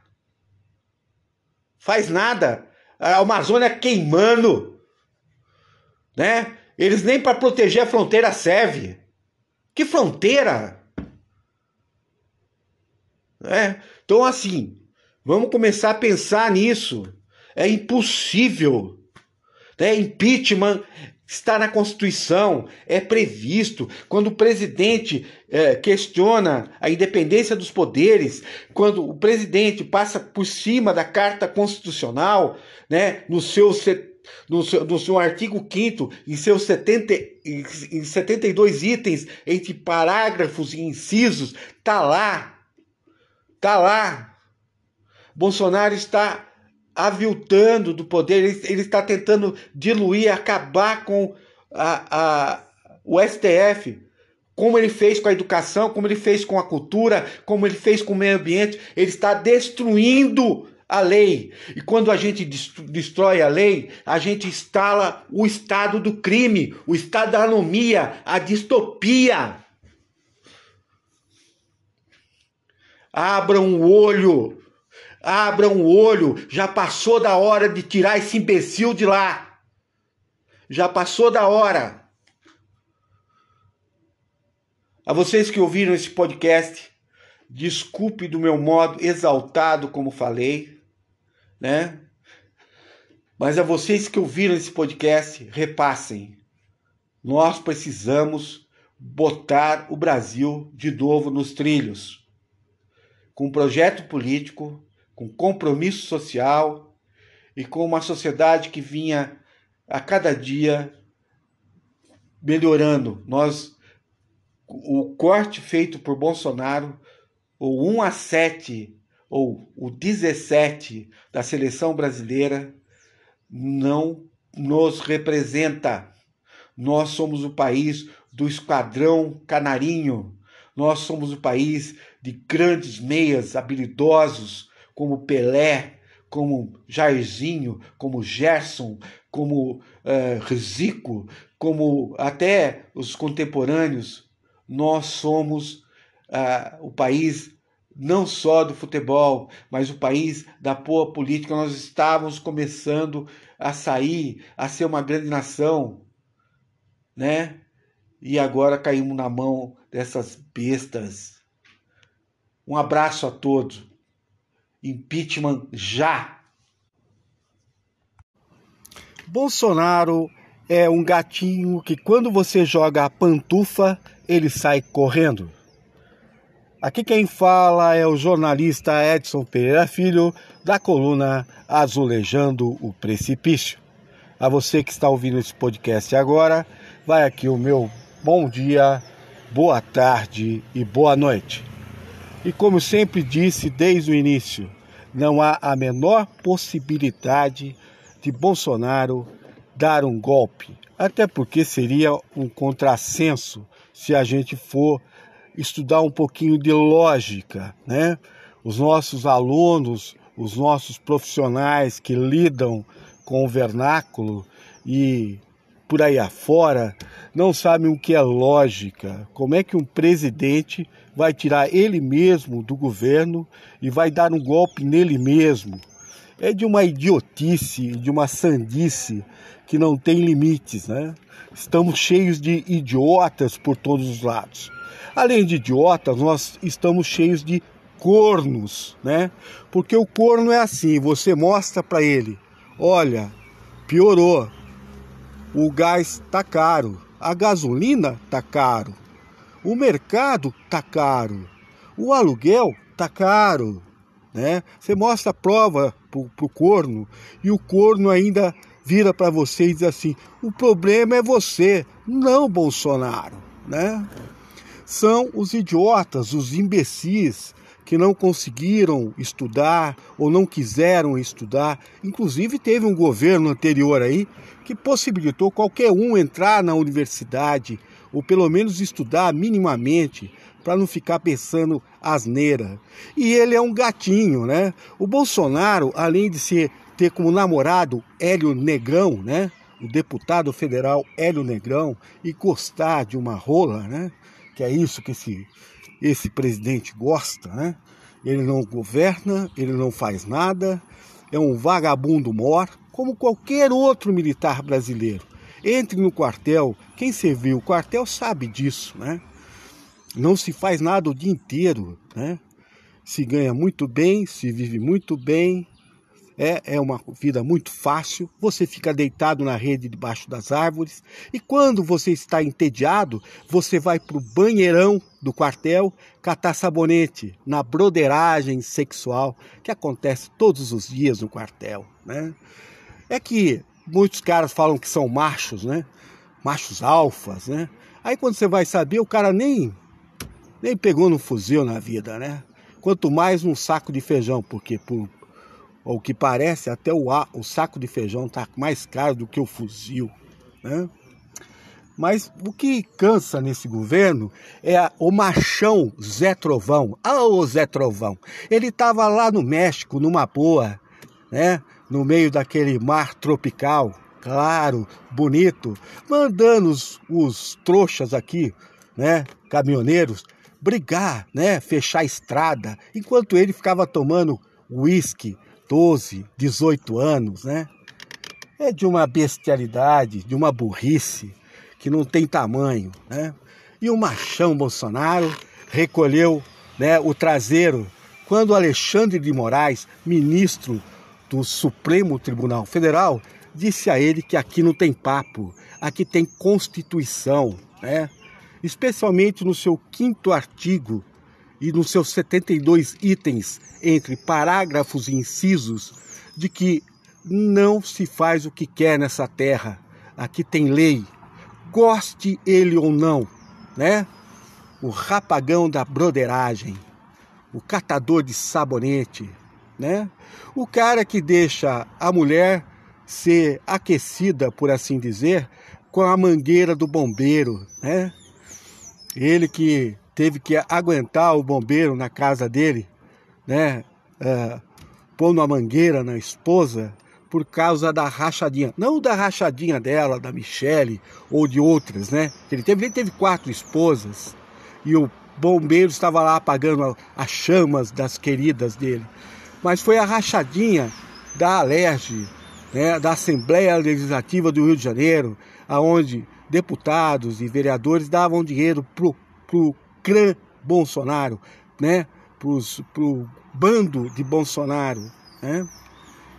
Faz nada. A Amazônia queimando. Né? Eles nem para proteger a fronteira serve. Que fronteira? É. Então, assim, vamos começar a pensar nisso. É impossível. Né? Impeachment está na Constituição, é previsto. Quando o presidente é, questiona a independência dos poderes, quando o presidente passa por cima da Carta Constitucional, né, no seu, no seu, no seu artigo 5 em seus 70, em 72 itens, entre parágrafos e incisos, tá lá. Tá lá. Bolsonaro está aviltando do poder, ele, ele está tentando diluir, acabar com a, a, o STF, como ele fez com a educação, como ele fez com a cultura, como ele fez com o meio ambiente, ele está destruindo a lei. E quando a gente destrói a lei, a gente instala o estado do crime, o estado da anomia, a distopia. Abram o olho Abram o olho, já passou da hora de tirar esse imbecil de lá. Já passou da hora. A vocês que ouviram esse podcast, desculpe do meu modo exaltado, como falei, né? Mas a vocês que ouviram esse podcast, repassem. Nós precisamos botar o Brasil de novo nos trilhos. Com um projeto político com compromisso social e com uma sociedade que vinha a cada dia melhorando. Nós o corte feito por Bolsonaro, o 1 a 7 ou o 17 da seleção brasileira não nos representa. Nós somos o país do esquadrão canarinho. Nós somos o país de grandes meias habilidosos, como Pelé, como Jairzinho, como Gerson, como uh, Zico, como até os contemporâneos, nós somos uh, o país não só do futebol, mas o país da boa política. Nós estávamos começando a sair, a ser uma grande nação, né? E agora caímos na mão dessas bestas. Um abraço a todos. Impeachment já. Bolsonaro é um gatinho que quando você joga a pantufa, ele sai correndo. Aqui quem fala é o jornalista Edson Pereira Filho, da coluna Azulejando o Precipício. A você que está ouvindo esse podcast agora, vai aqui o meu bom dia, boa tarde e boa noite. E como sempre disse desde o início, não há a menor possibilidade de Bolsonaro dar um golpe, até porque seria um contrassenso se a gente for estudar um pouquinho de lógica, né? Os nossos alunos, os nossos profissionais que lidam com o vernáculo e por aí afora não sabem o que é lógica. Como é que um presidente vai tirar ele mesmo do governo e vai dar um golpe nele mesmo? É de uma idiotice, de uma sandice que não tem limites, né? Estamos cheios de idiotas por todos os lados. Além de idiotas, nós estamos cheios de cornos, né? Porque o corno é assim, você mostra para ele, olha, piorou, o gás tá caro, a gasolina tá caro, o mercado tá caro, o aluguel tá caro, Né? Você mostra a prova pro, pro corno e o corno ainda vira para você e diz assim: o problema é você, não Bolsonaro. Né? São os idiotas, os imbecis que não conseguiram estudar ou não quiseram estudar. Inclusive, teve um governo anterior aí que possibilitou qualquer um entrar na universidade ou pelo menos estudar minimamente para não ficar pensando asneira. E ele é um gatinho, né? O Bolsonaro, além de ser ter como namorado Hélio Negrão, né? O deputado federal Hélio Negrão e gostar de uma rola, né? Que é isso que esse esse presidente gosta, né? Ele não governa, ele não faz nada, é um vagabundo mor, como qualquer outro militar brasileiro. Entre no quartel, quem serviu o quartel sabe disso, né? Não se faz nada o dia inteiro, né? Se ganha muito bem, se vive muito bem, é, é uma vida muito fácil. Você fica deitado na rede debaixo das árvores e quando você está entediado, você vai para o banheirão do quartel catar sabonete na broderagem sexual que acontece todos os dias no quartel, né? É que muitos caras falam que são machos, né? Machos alfas, né? Aí quando você vai saber, o cara nem nem pegou no fuzil na vida, né? Quanto mais um saco de feijão, porque por o que parece até o, o saco de feijão tá mais caro do que o fuzil, né? Mas o que cansa nesse governo é o machão Zé Trovão. Ah, o Zé Trovão. Ele estava lá no México, numa boa, né? No meio daquele mar tropical, claro, bonito, mandando os, os trouxas aqui, né? Caminhoneiros, brigar, né, fechar a estrada, enquanto ele ficava tomando uísque, 12, 18 anos, né? É de uma bestialidade, de uma burrice que não tem tamanho, né? E o machão Bolsonaro recolheu né, o traseiro quando Alexandre de Moraes, ministro do Supremo Tribunal Federal, disse a ele que aqui não tem papo, aqui tem Constituição, né? especialmente no seu quinto artigo e nos seus 72 itens, entre parágrafos e incisos, de que não se faz o que quer nessa terra. Aqui tem lei, goste ele ou não, né? O rapagão da broderagem, o catador de sabonete, né? O cara que deixa a mulher ser aquecida, por assim dizer, com a mangueira do bombeiro, né? Ele que teve que aguentar o bombeiro na casa dele, né? É, pondo a mangueira na esposa por causa da rachadinha. Não da rachadinha dela, da Michele ou de outras, né? Ele teve, ele teve quatro esposas e o bombeiro estava lá apagando as chamas das queridas dele. Mas foi a rachadinha da Alerj, né, da Assembleia Legislativa do Rio de Janeiro, aonde deputados e vereadores davam dinheiro pro, pro clã Bolsonaro, né? Pros, pro bando de Bolsonaro, né?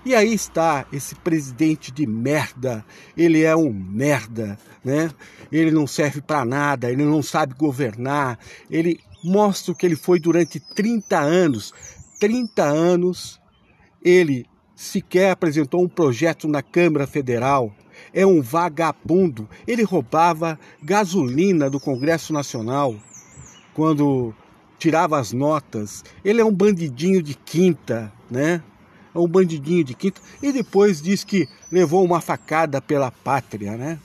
E aí está esse presidente de merda. Ele é um merda, né? Ele não serve para nada, ele não sabe governar. Ele mostra o que ele foi durante 30 anos. 30 anos ele sequer apresentou um projeto na Câmara Federal é um vagabundo. Ele roubava gasolina do Congresso Nacional quando tirava as notas. Ele é um bandidinho de quinta, né? É um bandidinho de quinta. E depois diz que levou uma facada pela pátria, né?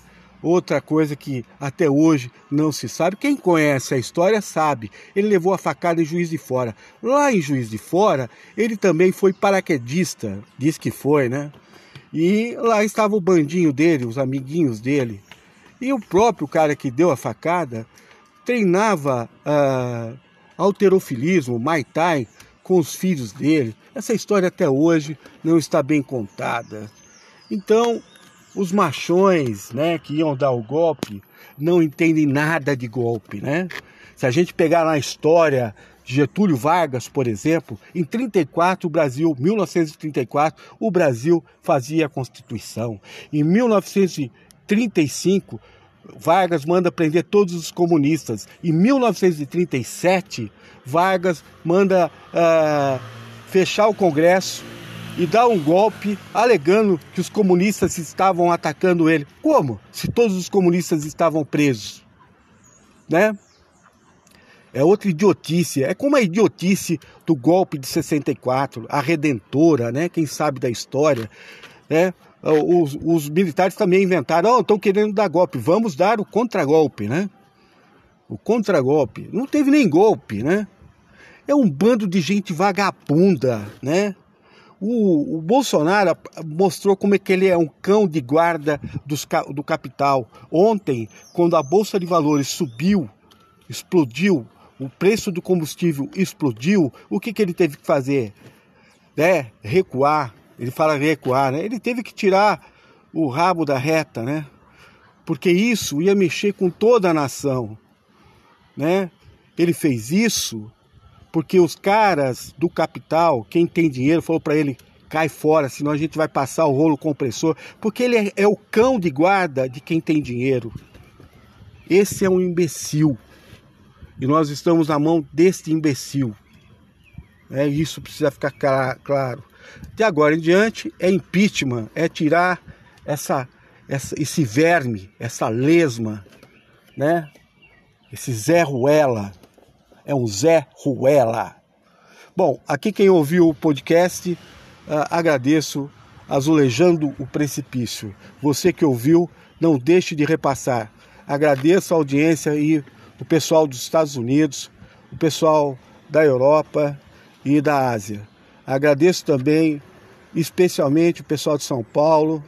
Outra coisa que até hoje não se sabe, quem conhece a história sabe, ele levou a facada em Juiz de Fora. Lá em Juiz de Fora, ele também foi paraquedista, diz que foi, né? E lá estava o bandinho dele, os amiguinhos dele. E o próprio cara que deu a facada treinava uh, alterofilismo, Muay Thai, com os filhos dele. Essa história até hoje não está bem contada. Então, os machões né, que iam dar o golpe não entendem nada de golpe. Né? Se a gente pegar na história Getúlio Vargas, por exemplo, em 34 o Brasil, 1934, o Brasil fazia a Constituição. Em 1935 Vargas manda prender todos os comunistas. Em 1937 Vargas manda uh, fechar o Congresso e dar um golpe alegando que os comunistas estavam atacando ele. Como? Se todos os comunistas estavam presos, né? É outra idiotice. É como a idiotice do golpe de 64, a redentora, né? Quem sabe da história, né? Os, os militares também inventaram, oh, estão querendo dar golpe, vamos dar o contragolpe, né? O contragolpe. Não teve nem golpe, né? É um bando de gente vagabunda, né? O, o, Bolsonaro mostrou como é que ele é um cão de guarda dos, do capital. Ontem, quando a Bolsa de Valores subiu, explodiu, o preço do combustível explodiu, o que, que ele teve que fazer? É, recuar. Ele fala recuar, né? Ele teve que tirar o rabo da reta, né? Porque isso ia mexer com toda a nação, né? Ele fez isso porque os caras do capital, quem tem dinheiro, falou para ele: cai fora, senão a gente vai passar o rolo compressor, porque ele é, é o cão de guarda de quem tem dinheiro. Esse é um imbecil. E nós estamos na mão deste imbecil. É isso precisa ficar claro. De agora em diante é impeachment, é tirar essa, essa esse verme, essa lesma, né? Esse Zé Ruela é um Zé Ruela. Bom, aqui quem ouviu o podcast, uh, agradeço azulejando o precipício. Você que ouviu, não deixe de repassar. Agradeço a audiência e o pessoal dos Estados Unidos, o pessoal da Europa e da Ásia. Agradeço também, especialmente o pessoal de São Paulo,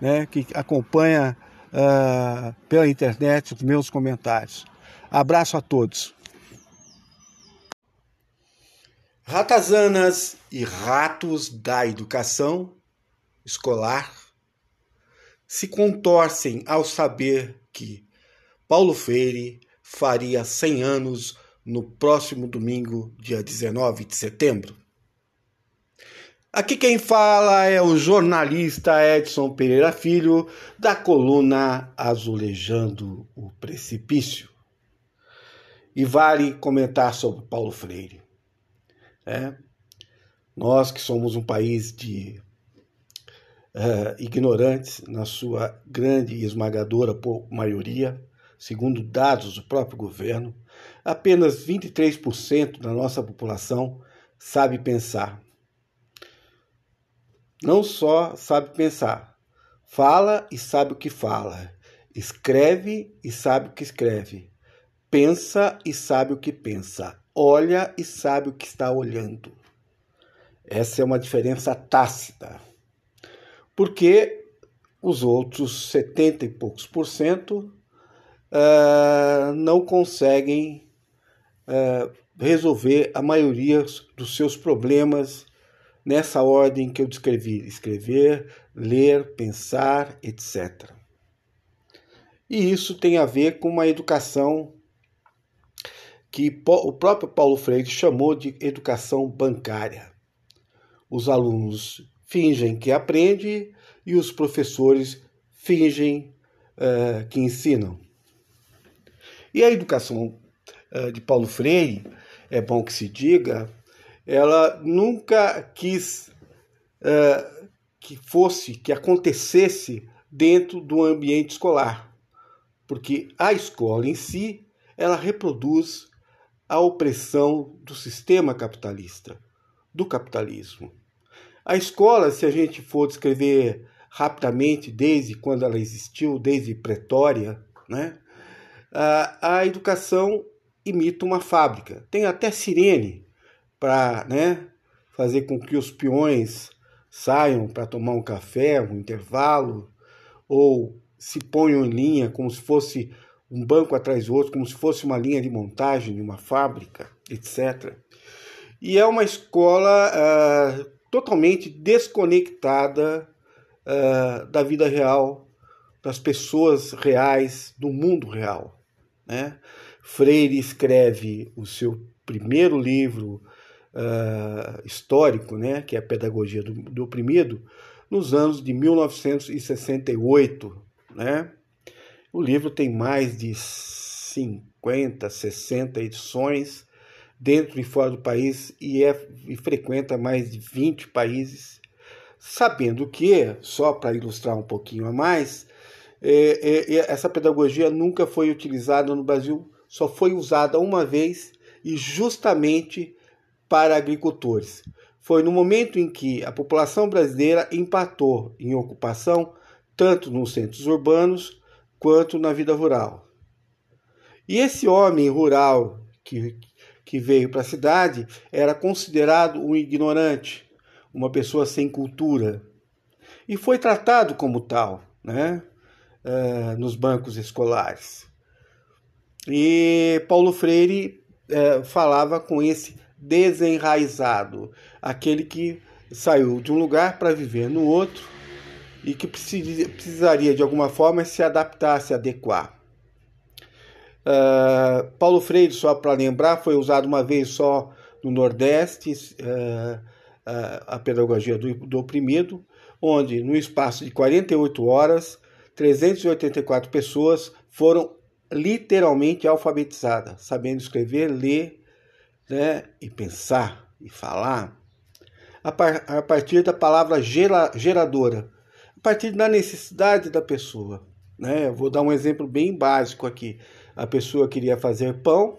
né, que acompanha uh, pela internet os meus comentários. Abraço a todos. Ratazanas e ratos da educação escolar se contorcem ao saber que Paulo Freire faria 100 anos no próximo domingo, dia 19 de setembro. Aqui quem fala é o jornalista Edson Pereira Filho, da coluna Azulejando o Precipício. E vale comentar sobre Paulo Freire. É. Nós que somos um país de uh, ignorantes, na sua grande e esmagadora maioria, segundo dados do próprio governo, apenas 23% da nossa população sabe pensar. Não só sabe pensar, fala e sabe o que fala, escreve e sabe o que escreve, pensa e sabe o que pensa olha e sabe o que está olhando. Essa é uma diferença tácita. Porque os outros 70 e poucos por cento uh, não conseguem uh, resolver a maioria dos seus problemas nessa ordem que eu descrevi: escrever, ler, pensar, etc. E isso tem a ver com uma educação que o próprio Paulo Freire chamou de educação bancária. Os alunos fingem que aprendem e os professores fingem uh, que ensinam. E a educação uh, de Paulo Freire, é bom que se diga, ela nunca quis uh, que fosse, que acontecesse dentro do ambiente escolar, porque a escola em si ela reproduz a opressão do sistema capitalista, do capitalismo. A escola, se a gente for descrever rapidamente, desde quando ela existiu, desde Pretória, né, a, educação imita uma fábrica. Tem até sirene para né, fazer com que os peões saiam para tomar um café, um intervalo, ou se ponham em linha como se fosse um banco atrás do outro, como se fosse uma linha de montagem de uma fábrica, etc. E é uma escola uh, totalmente desconectada uh, da vida real, das pessoas reais, do mundo real. Né? Freire escreve o seu primeiro livro uh, histórico, né, que é a Pedagogia do, do Oprimido, nos anos de 1968, né? O livro tem mais de 50, 60 edições, dentro e fora do país e, é, e frequenta mais de 20 países, sabendo que, só para ilustrar um pouquinho a mais, é, é, essa pedagogia nunca foi utilizada no Brasil, só foi usada uma vez e justamente para agricultores. Foi no momento em que a população brasileira empatou em ocupação, tanto nos centros urbanos quanto na vida rural. E esse homem rural que, que veio para a cidade era considerado um ignorante, uma pessoa sem cultura. E foi tratado como tal, né? Uh, nos bancos escolares. E Paulo Freire uh, falava com esse desenraizado, aquele que saiu de um lugar para viver no outro e que precisaria de alguma forma se adaptar, se adequar. Uh, Paulo Freire, só para lembrar, foi usado uma vez só no Nordeste, uh, uh, a pedagogia do, do oprimido, onde no espaço de 48 horas, 384 pessoas foram literalmente alfabetizadas, sabendo escrever, ler né, e pensar e falar, a, par, a partir da palavra gera, geradora, a partir da necessidade da pessoa. Né? Eu vou dar um exemplo bem básico aqui a pessoa queria fazer pão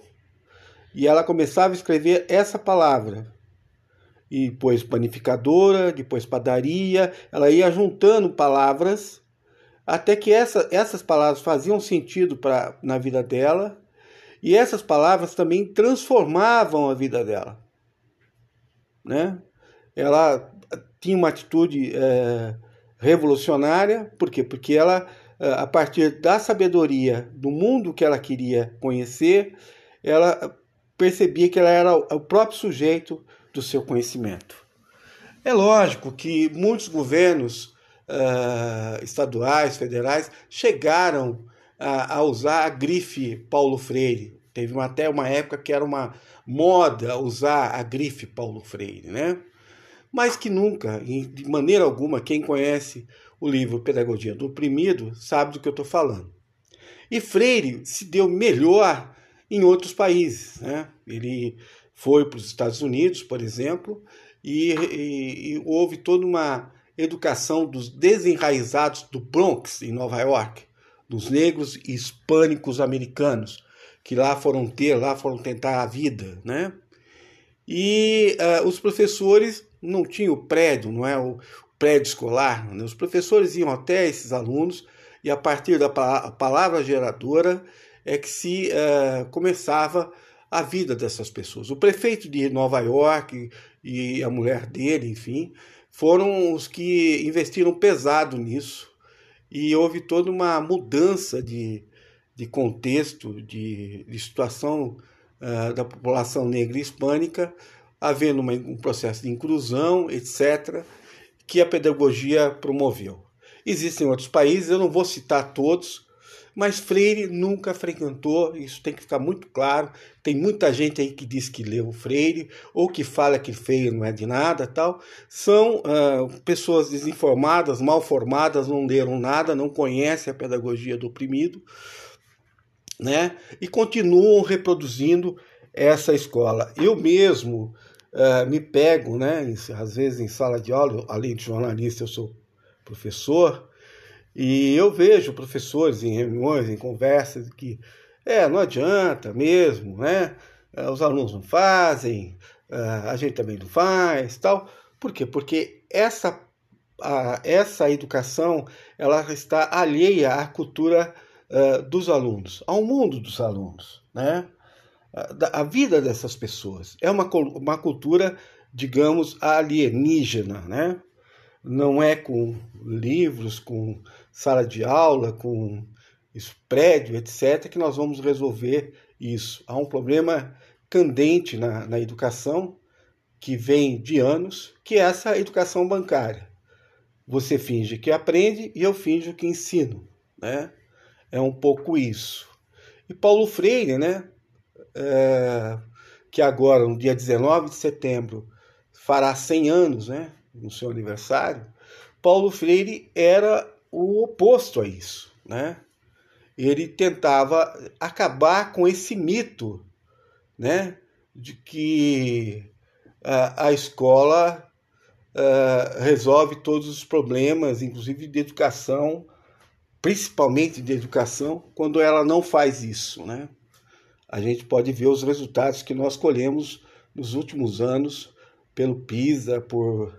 e ela começava a escrever essa palavra. E depois panificadora, depois padaria, ela ia juntando palavras até que essa, essas palavras faziam sentido pra, na vida dela e essas palavras também transformavam a vida dela. Né? Ela tinha uma atitude é, revolucionária, por quê? Porque ela a partir da sabedoria do mundo que ela queria conhecer, ela percebia que ela era o próprio sujeito do seu conhecimento. É lógico que muitos governos uh, estaduais, federais, chegaram a, a, usar a grife Paulo Freire. Teve uma, até uma época que era uma moda usar a grife Paulo Freire, né? Mas que nunca, de maneira alguma, quem conhece o livro Pedagogia do Oprimido sabe do que eu estou falando. E Freire se deu melhor em outros países. Né? Ele foi para os Estados Unidos, por exemplo, e, e, e, houve toda uma educação dos desenraizados do Bronx, em Nova York, dos negros hispânicos americanos, que lá foram ter, lá foram tentar a vida. Né? E uh, os professores não tinham o prédio, não é? O, prédio escolar, né? os professores iam até esses alunos e a partir da palavra geradora é que se uh, começava a vida dessas pessoas. O prefeito de Nova York e a mulher dele, enfim, foram os que investiram pesado nisso e houve toda uma mudança de, de contexto, de, de situação uh, da população negra e hispânica, havendo uma, um processo de inclusão, etc que a pedagogia promoveu. Existem outros países, eu não vou citar todos, mas Freire nunca frequentou, isso tem que ficar muito claro. Tem muita gente aí que diz que leu Freire, ou que fala que Freire não é de nada tal. São uh, pessoas desinformadas, mal formadas, não leram nada, não conhecem a pedagogia do oprimido, né? e continuam reproduzindo essa escola. Eu mesmo uh, me pego, né, às vezes em sala de aula, além de jornalista, eu sou professor, e eu vejo professores em reuniões, em conversas, que é, não adianta mesmo, né? Eh, os alunos não fazem, eh, a gente também não faz, tal. Por quê? Porque essa, a, essa educação ela está alheia à cultura uh, dos alunos, ao mundo dos alunos, né? a vida dessas pessoas. É uma, uma cultura, digamos, alienígena, né? Não é com livros, com sala de aula, com prédio, etc., que nós vamos resolver isso. Há um problema candente na, na educação que vem de anos, que é essa educação bancária. Você finge que aprende e eu finjo que ensino, né? É um pouco isso. E Paulo Freire, né, é, que agora, no dia 19 de setembro, fará 100 anos, né, no seu aniversário, Paulo Freire era o oposto a isso, né? Ele tentava acabar com esse mito, né, de que a, a escola uh, resolve todos os problemas, inclusive de educação, principalmente de educação, quando ela não faz isso. Né? A gente pode ver os resultados que nós colhemos nos últimos anos pelo PISA, por,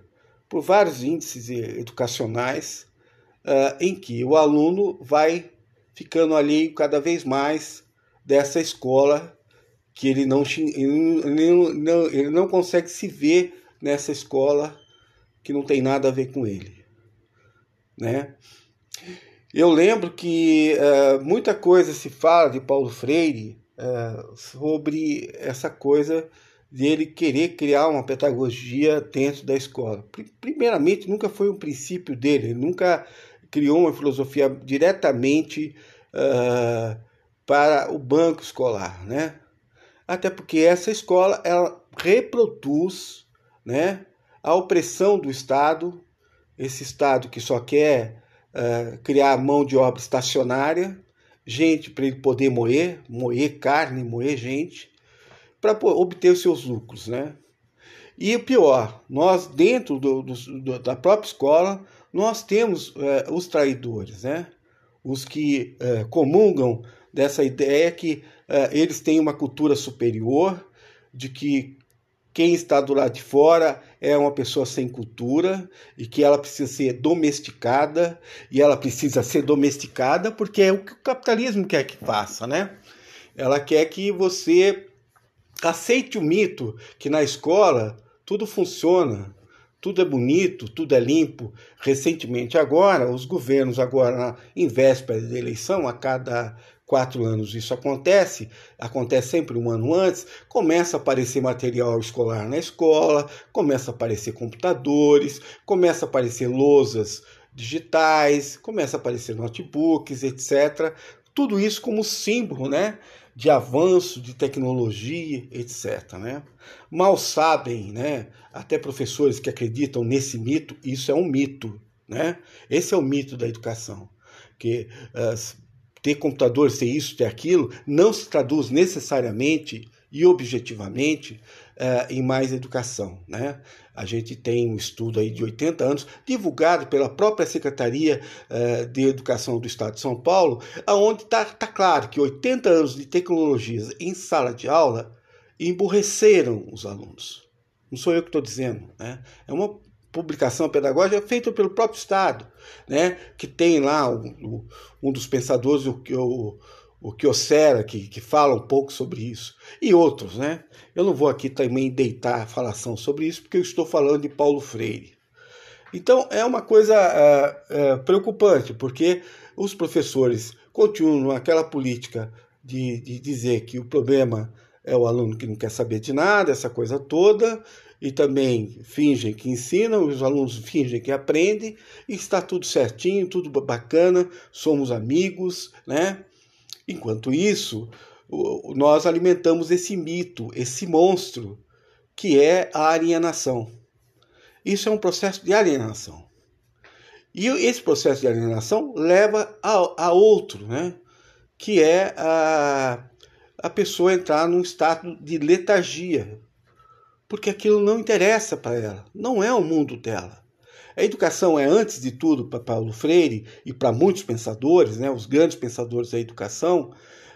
por vários índices educacionais, uh, em que o aluno vai ficando ali cada vez mais dessa escola que ele não, ele não, ele não consegue se ver nessa escola que não tem nada a ver com ele. Né? Eu lembro que uh, muita coisa se fala de Paulo Freire uh, sobre essa coisa de ele querer criar uma pedagogia dentro da escola. Primeiramente, nunca foi um princípio dele, ele nunca criou uma filosofia diretamente uh, para o banco escolar, né? Até porque essa escola ela reproduz, né, a opressão do Estado, esse Estado que só quer uh, criar mão de obra estacionária, gente para ele poder moer, moer carne, moer gente, para obter os seus lucros, né? E o pior, nós dentro do, do, da própria escola, nós temos é, os traidores, né? Os que é, comungam dessa ideia que é, eles têm uma cultura superior, de que quem está do lado de fora é uma pessoa sem cultura e que ela precisa ser domesticada e ela precisa ser domesticada porque é o que o capitalismo quer que faça, né? Ela quer que você aceite o mito que na escola tudo funciona, tudo é bonito, tudo é limpo. Recentemente agora, os governos agora em véspera de eleição, a cada quatro anos isso acontece, acontece sempre um ano antes, começa a aparecer material escolar na escola, começa a aparecer computadores, começa a aparecer lousas digitais, começa a aparecer notebooks, etc. Tudo isso como símbolo, né? De avanço de tecnologia, etc. Né? Mal sabem, né, até professores que acreditam nesse mito, isso é um mito. Né? Esse é o mito da educação. Que uh, ter computador, ser isso, ter aquilo, não se traduz necessariamente e objetivamente uh, em mais educação. Né? A gente tem um estudo aí de 80 anos, divulgado pela própria Secretaria uh, de Educação do Estado de São Paulo, onde está tá claro que 80 anos de tecnologias em sala de aula emburreceram os alunos. Não sou eu que estou dizendo, né? é uma publicação pedagógica feita pelo próprio Estado, né? que tem lá um, um dos pensadores, o, o o Kyocera, que, que fala um pouco sobre isso, e outros, né? Eu não vou aqui também deitar a falação sobre isso, porque eu estou falando de Paulo Freire. Então, é uma coisa é, é, preocupante, porque os professores continuam naquela política de, de dizer que o problema é o aluno que não quer saber de nada, essa coisa toda, e também fingem que ensinam, os alunos fingem que aprendem, e está tudo certinho, tudo bacana, somos amigos, né? Enquanto isso, nós alimentamos esse mito, esse monstro, que é a alienação. Isso é um processo de alienação. E esse processo de alienação leva a, a outro, né? que é a, a pessoa entrar num estado de letargia, porque aquilo não interessa para ela, não é o mundo dela. A educação é, antes de tudo, para Paulo Freire e para muitos pensadores, né, os grandes pensadores da educação,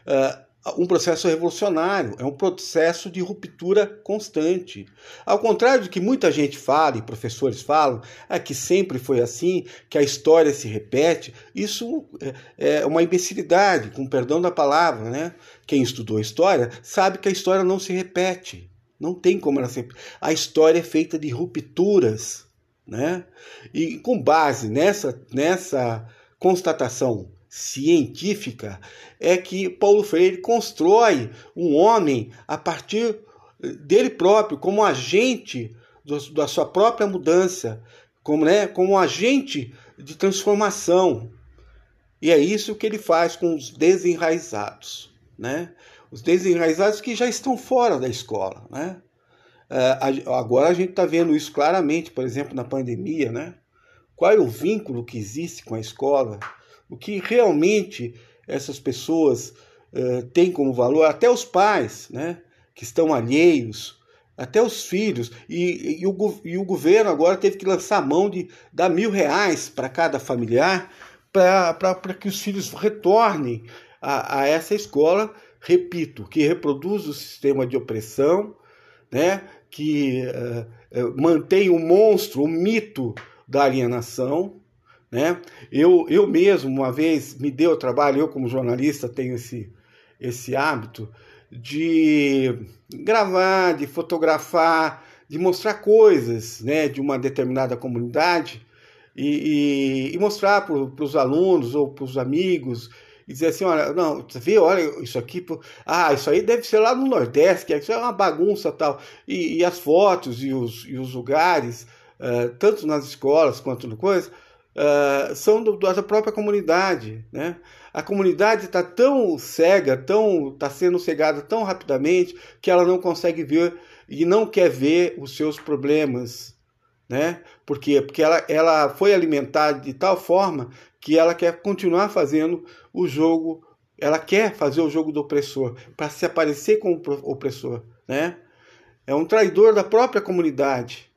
uh, um processo revolucionário, é um processo de ruptura constante. Ao contrário do que muita gente fala e professores falam, é que sempre foi assim, que a história se repete, isso é, é uma imbecilidade, com perdão da palavra. Né? Quem estudou história sabe que a história não se repete. Não tem como ela se A história é feita de rupturas. Né? E com base nessa, nessa constatação científica, é que Paulo Freire constrói um homem a partir dele próprio, como agente da sua própria mudança, como, né, como agente de transformação. E é isso que ele faz com os desenraizados. Né? Os desenraizados que já estão fora da escola. Né? Uh, agora a gente está vendo isso claramente, por exemplo, na pandemia, né? Qual é o vínculo que existe com a escola? O que realmente essas pessoas uh, têm como valor? Até os pais, né? que estão alheios, até os filhos. E, e, o, e o governo agora teve que lançar a mão de dar mil reais para cada familiar para que os filhos retornem a, a essa escola, repito, que reproduz o sistema de opressão, né, que uh, mantém o monstro, o mito da alienação. Né? Eu, eu mesmo, uma vez, me deu trabalho, eu como jornalista tenho esse, esse hábito de gravar, de fotografar, de mostrar coisas né, de uma determinada comunidade e, e, e mostrar para os alunos ou para os amigos e dizer assim, olha, não, você vê, olha isso aqui, ah, isso aí deve ser lá no Nordeste, que isso é uma bagunça tal. E, e as fotos e os, e os lugares, uh, tanto nas escolas quanto no coisa, uh, são do, da própria comunidade, né? A comunidade está tão cega, tão está sendo cegada tão rapidamente que ela não consegue ver e não quer ver os seus problemas, né? Por quê? Porque ela, ela foi alimentada de tal forma que ela quer continuar fazendo o jogo, ela quer fazer o jogo do opressor, para se aparecer como opressor, né? É um traidor da própria comunidade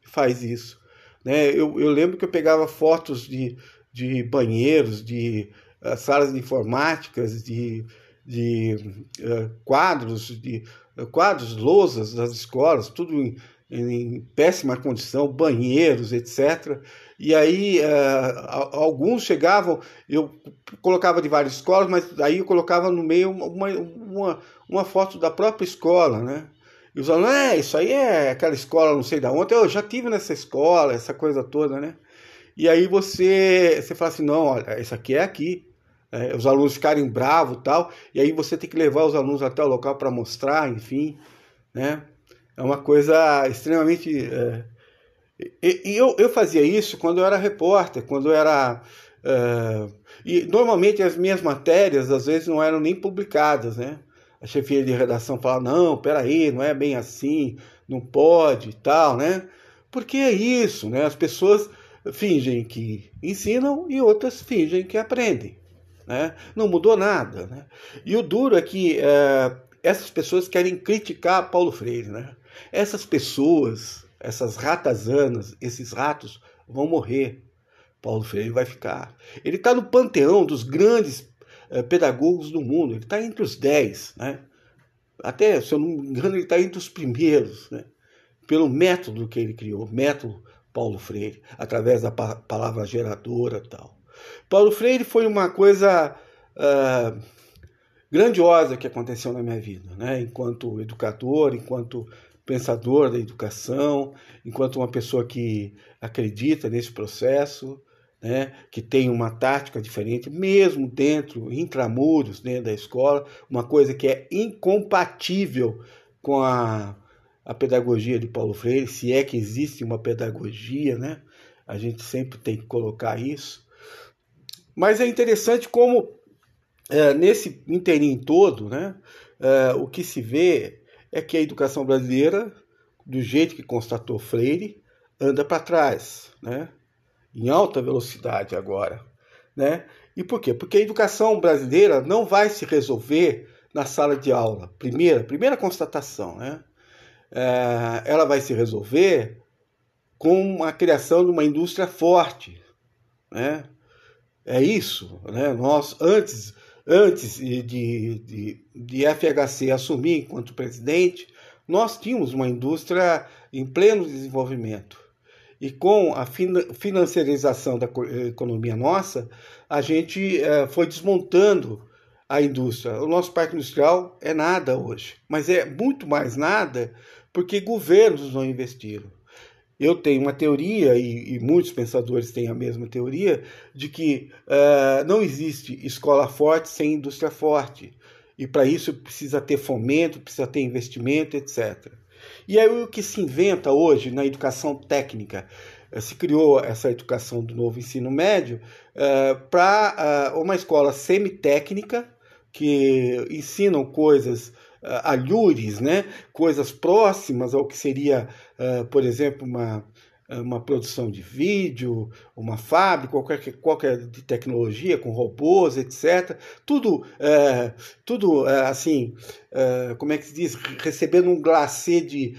que faz isso. Né? Eu, eu lembro que eu pegava fotos de, de banheiros, de uh, salas de informáticas, de, de uh, quadros, de uh, quadros, lousas das escolas, tudo em, em péssima condição, banheiros, etc. E aí alguns chegavam, eu colocava de várias escolas, mas aí eu colocava no meio uma, uma, uma foto da própria escola, né? E os alunos, é, isso aí é aquela escola, não sei da onde, eu já tive nessa escola, essa coisa toda, né? E aí você, você fala assim, não, olha, isso aqui é aqui. É, os alunos ficarem bravos tal, e aí você tem que levar os alunos até o local para mostrar, enfim, né? É uma coisa extremamente... É... E, e eu, eu fazia isso quando eu era repórter, quando eu era... É... E normalmente as minhas matérias, às vezes, não eram nem publicadas, né? a chefia de redação fala, não, peraí, não é bem assim, não pode e tal, né? Porque é isso, né? As pessoas fingem que ensinam e outras fingem que aprendem, né? Não mudou nada, né? E o duro é que é, essas pessoas querem criticar Paulo Freire, né? Essas pessoas, essas ratazanas, esses ratos vão morrer. Paulo Freire vai ficar. Ele está no panteão dos grandes eh, pedagogos do mundo. Ele está entre os dez, né? Até, se eu não me engano, ele está entre os primeiros, né? Pelo método que ele criou, método Paulo Freire, através da pa palavra geradora tal. Paulo Freire foi uma coisa uh, grandiosa que aconteceu na minha vida, né? Enquanto educador, enquanto pensador da educação, enquanto uma pessoa que acredita nesse processo, né, que tem uma tática diferente, mesmo dentro, intramuros, dentro da escola, uma coisa que é incompatível com a, a pedagogia de Paulo Freire, se é que existe uma pedagogia, né? A gente sempre tem que colocar isso. Mas é interessante como é, nesse interim todo, né, é, o que se vê é que a educação brasileira, do jeito que constatou Freire, anda para trás, né? em alta velocidade agora. Né? E por quê? Porque a educação brasileira não vai se resolver na sala de aula. Primeira, primeira constatação, né? É, ela vai se resolver com a criação de uma indústria forte, né? É isso, né? Nós antes antes de, de, de FHC assumir enquanto presidente, nós tínhamos uma indústria em pleno desenvolvimento. E com a financiarização da economia nossa, a gente eh, foi desmontando a indústria. O nosso parque industrial é nada hoje, mas é muito mais nada porque governos não investiram. Eu tenho uma teoria, e, e muitos pensadores têm a mesma teoria, de que uh, não existe escola forte sem indústria forte. E para isso precisa ter fomento, precisa ter investimento, etc. E aí o que se inventa hoje na educação técnica? Eh, se criou essa educação do novo ensino médio uh, para uh, uma escola semitécnica que ensinam coisas alhures, né? coisas próximas ao que seria, uh, por exemplo, uma, uma produção de vídeo, uma fábrica, qualquer, qualquer de tecnologia, com robôs, etc. Tudo, é, tudo é, assim, é, como é que se diz? Recebendo um glacê de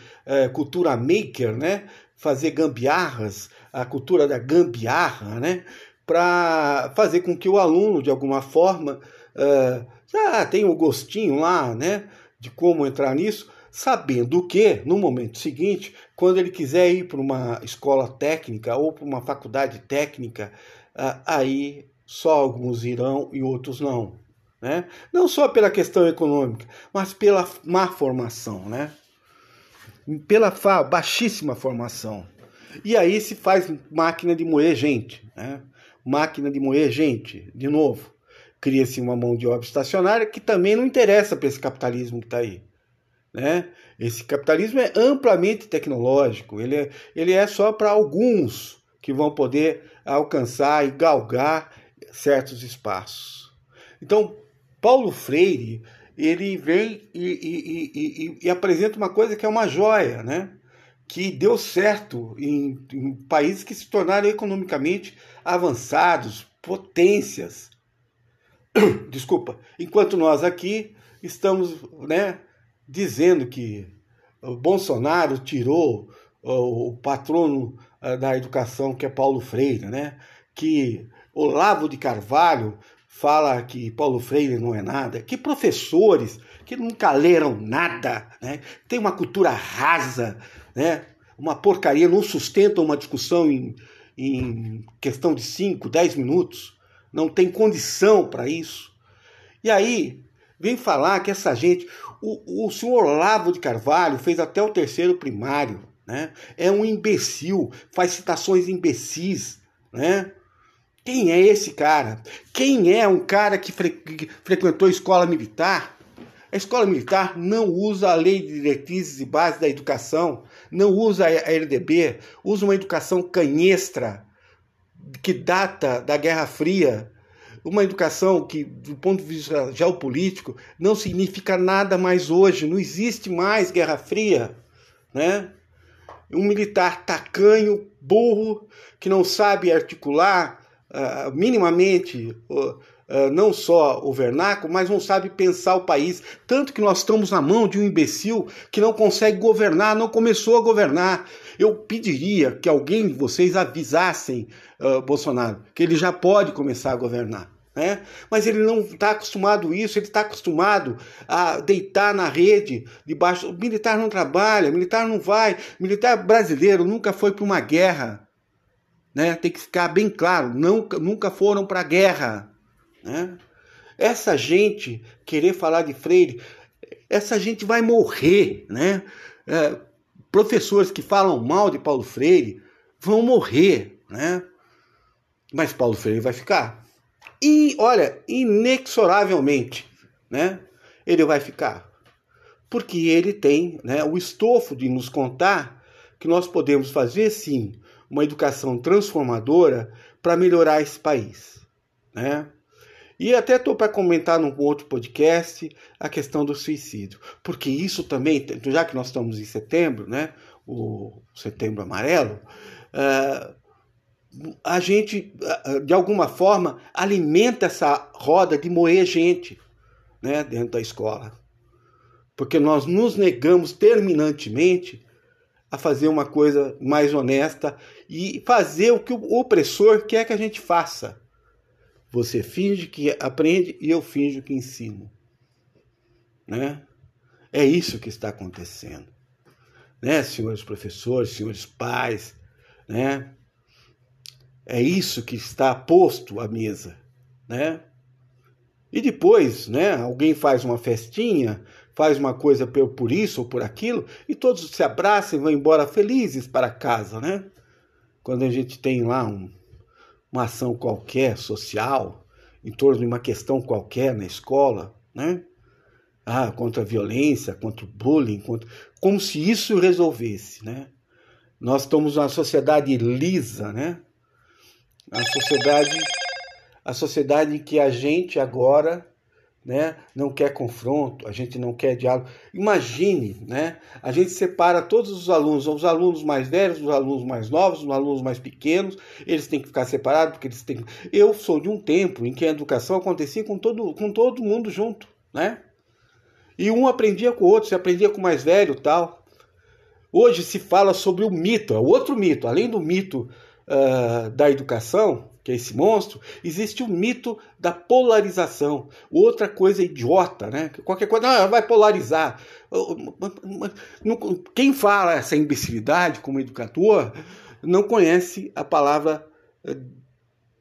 cultura maker, né? Fazer gambiarras, a cultura da gambiarra, né? Para fazer com que o aluno, de alguma forma, já tenha o gostinho lá, né? De como entrar nisso, sabendo que, no momento seguinte, quando ele quiser ir para uma escola técnica ou para uma faculdade técnica, ah, aí só alguns irão e outros não. Né? Não só pela questão econômica, mas pela má formação, né? pela baixíssima formação. E aí se faz máquina de moer gente. Né? Máquina de moer gente, de novo. Cria-se uma mão de obra estacionária que também não interessa para esse capitalismo que está aí. Né? Esse capitalismo é amplamente tecnológico, ele é, ele é só para alguns que vão poder alcançar e galgar certos espaços. Então, Paulo Freire ele vem e, e, e, e, apresenta uma coisa que é uma joia, né? que deu certo em, em países que se tornaram economicamente avançados, potências. Desculpa. Enquanto nós aqui estamos né, dizendo que o Bolsonaro tirou o patrono eh, da educação, que é Paulo Freire, né? que Olavo de Carvalho fala que Paulo Freire não é nada, que professores que nunca leram nada, né? tem uma cultura rasa, né? uma porcaria, não sustentam uma discussão em, em questão de 5, 10 minutos, não tem condição para isso. E aí vem falar que essa gente, o, o senhor Olavo de Carvalho fez até o terceiro primário, né? É um imbecil, faz citações imbecis, né? Quem é esse cara? Quem é um cara que, fre que frequentou escola militar? A escola militar não usa a lei de diretrizes e bases da educação, não usa a LDB, usa uma educação canhestra que data da Guerra Fria, uma educação que, do ponto de vista geopolítico, não significa nada mais hoje. Não existe mais Guerra Fria, né? Um militar tacanho, burro, que não sabe articular uh, minimamente uh, uh, não só o vernáculo, mas não sabe pensar o país. Tanto que nós estamos na mão de um imbecil que não consegue governar, não começou a governar. Eu pediria que alguém de vocês avisassem Bolsonaro que ele já pode começar a governar. Né? Mas ele não está acostumado a isso, ele está acostumado a deitar na rede debaixo. O militar não trabalha, militar não vai, militar brasileiro nunca foi para uma guerra. Né? Tem que ficar bem claro, nunca, nunca foram para a guerra. Né? Essa gente querer falar de Freire, essa gente vai morrer. Né? É, professores que falam mal de Paulo Freire vão morrer. Né? Mas Paulo Freire vai ficar e olha, inexoravelmente, né? Ele vai ficar. Porque ele tem né, o estofo de nos contar que nós podemos fazer sim uma educação transformadora para melhorar esse país. Né? E até estou para comentar num outro podcast a questão do suicídio, porque isso também, já que nós estamos em setembro, né, o setembro amarelo, uh, a gente, de alguma forma, alimenta essa roda de moer gente né, dentro da escola. Porque nós nos negamos terminantemente a fazer uma coisa mais honesta e fazer o que o opressor quer que a gente faça. Você finge que aprende e eu finjo que ensino. Né? É isso que está acontecendo. Né, senhores professores, senhores pais, né? É isso que está posto à mesa, né? E depois, né, alguém faz uma festinha, faz uma coisa por isso ou por aquilo, e todos se abraçam e vão embora felizes para casa, né? Quando a gente tem lá um, uma ação qualquer social, em torno de uma questão qualquer na escola, né? Ah, contra a violência, contra o bullying, contra... como se isso resolvesse, né? Nós estamos numa sociedade lisa, né? A sociedade a sociedade em que a gente agora né? não quer confronto, a gente não quer diálogo. Imagine, né? a gente separa todos os alunos, os alunos mais velhos, os alunos mais novos, os alunos mais pequenos, eles têm que ficar separados, porque eles têm. Eu sou de um tempo em que a educação acontecia com todo, com todo mundo junto, né? E um aprendia com o outro, se aprendia com o mais velho tal. Hoje se fala sobre o mito, é outro mito, além do mito uh, da educação, que é esse monstro, existe o mito da polarização. Outra coisa idiota, né? Qualquer coisa, ah, vai polarizar. Quem fala essa imbecilidade como educador não conhece a palavra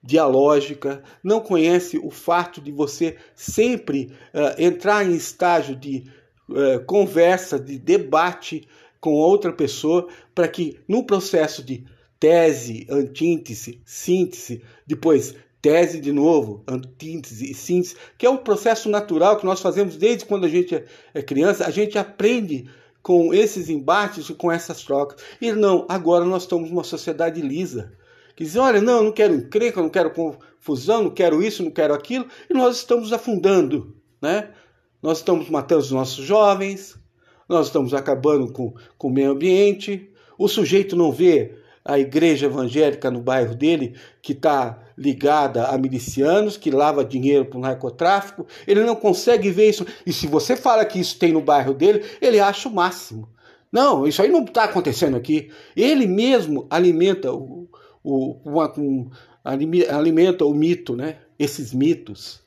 dialógica, não conhece o fato de você sempre uh, entrar em estágio de uh, conversa, de debate com outra pessoa, para que no processo de tese, antíntese, síntese, depois tese de novo, antíntese e síntese, que é um processo natural que nós fazemos desde quando a gente é, é criança, a gente aprende com esses embates, com essas trocas. E não, agora nós estamos numa sociedade lisa, que diz, olha, não, eu não quero encrenca, não quero confusão, não quero isso, não quero aquilo, e nós estamos afundando, né? Nós estamos matando os nossos jovens, nós estamos acabando com, com o meio ambiente, o sujeito não vê a igreja evangélica no bairro dele, que está ligada a milicianos, que lava dinheiro para o narcotráfico, ele não consegue ver isso. E se você fala que isso tem no bairro dele, ele acha o máximo. Não, isso aí não está acontecendo aqui. Ele mesmo alimenta o, o, uma, um, alimenta o mito, né? esses mitos.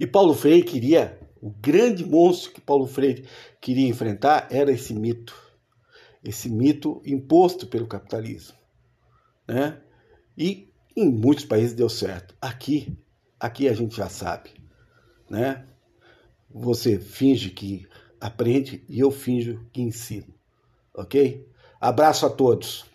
E Paulo Freire queria, o grande monstro que Paulo Freire queria enfrentar era esse mito esse mito imposto pelo capitalismo, né? E em muitos países deu certo. Aqui, aqui a gente já sabe, né? Você finge que aprende e eu finjo que ensino, ok? Abraço a todos.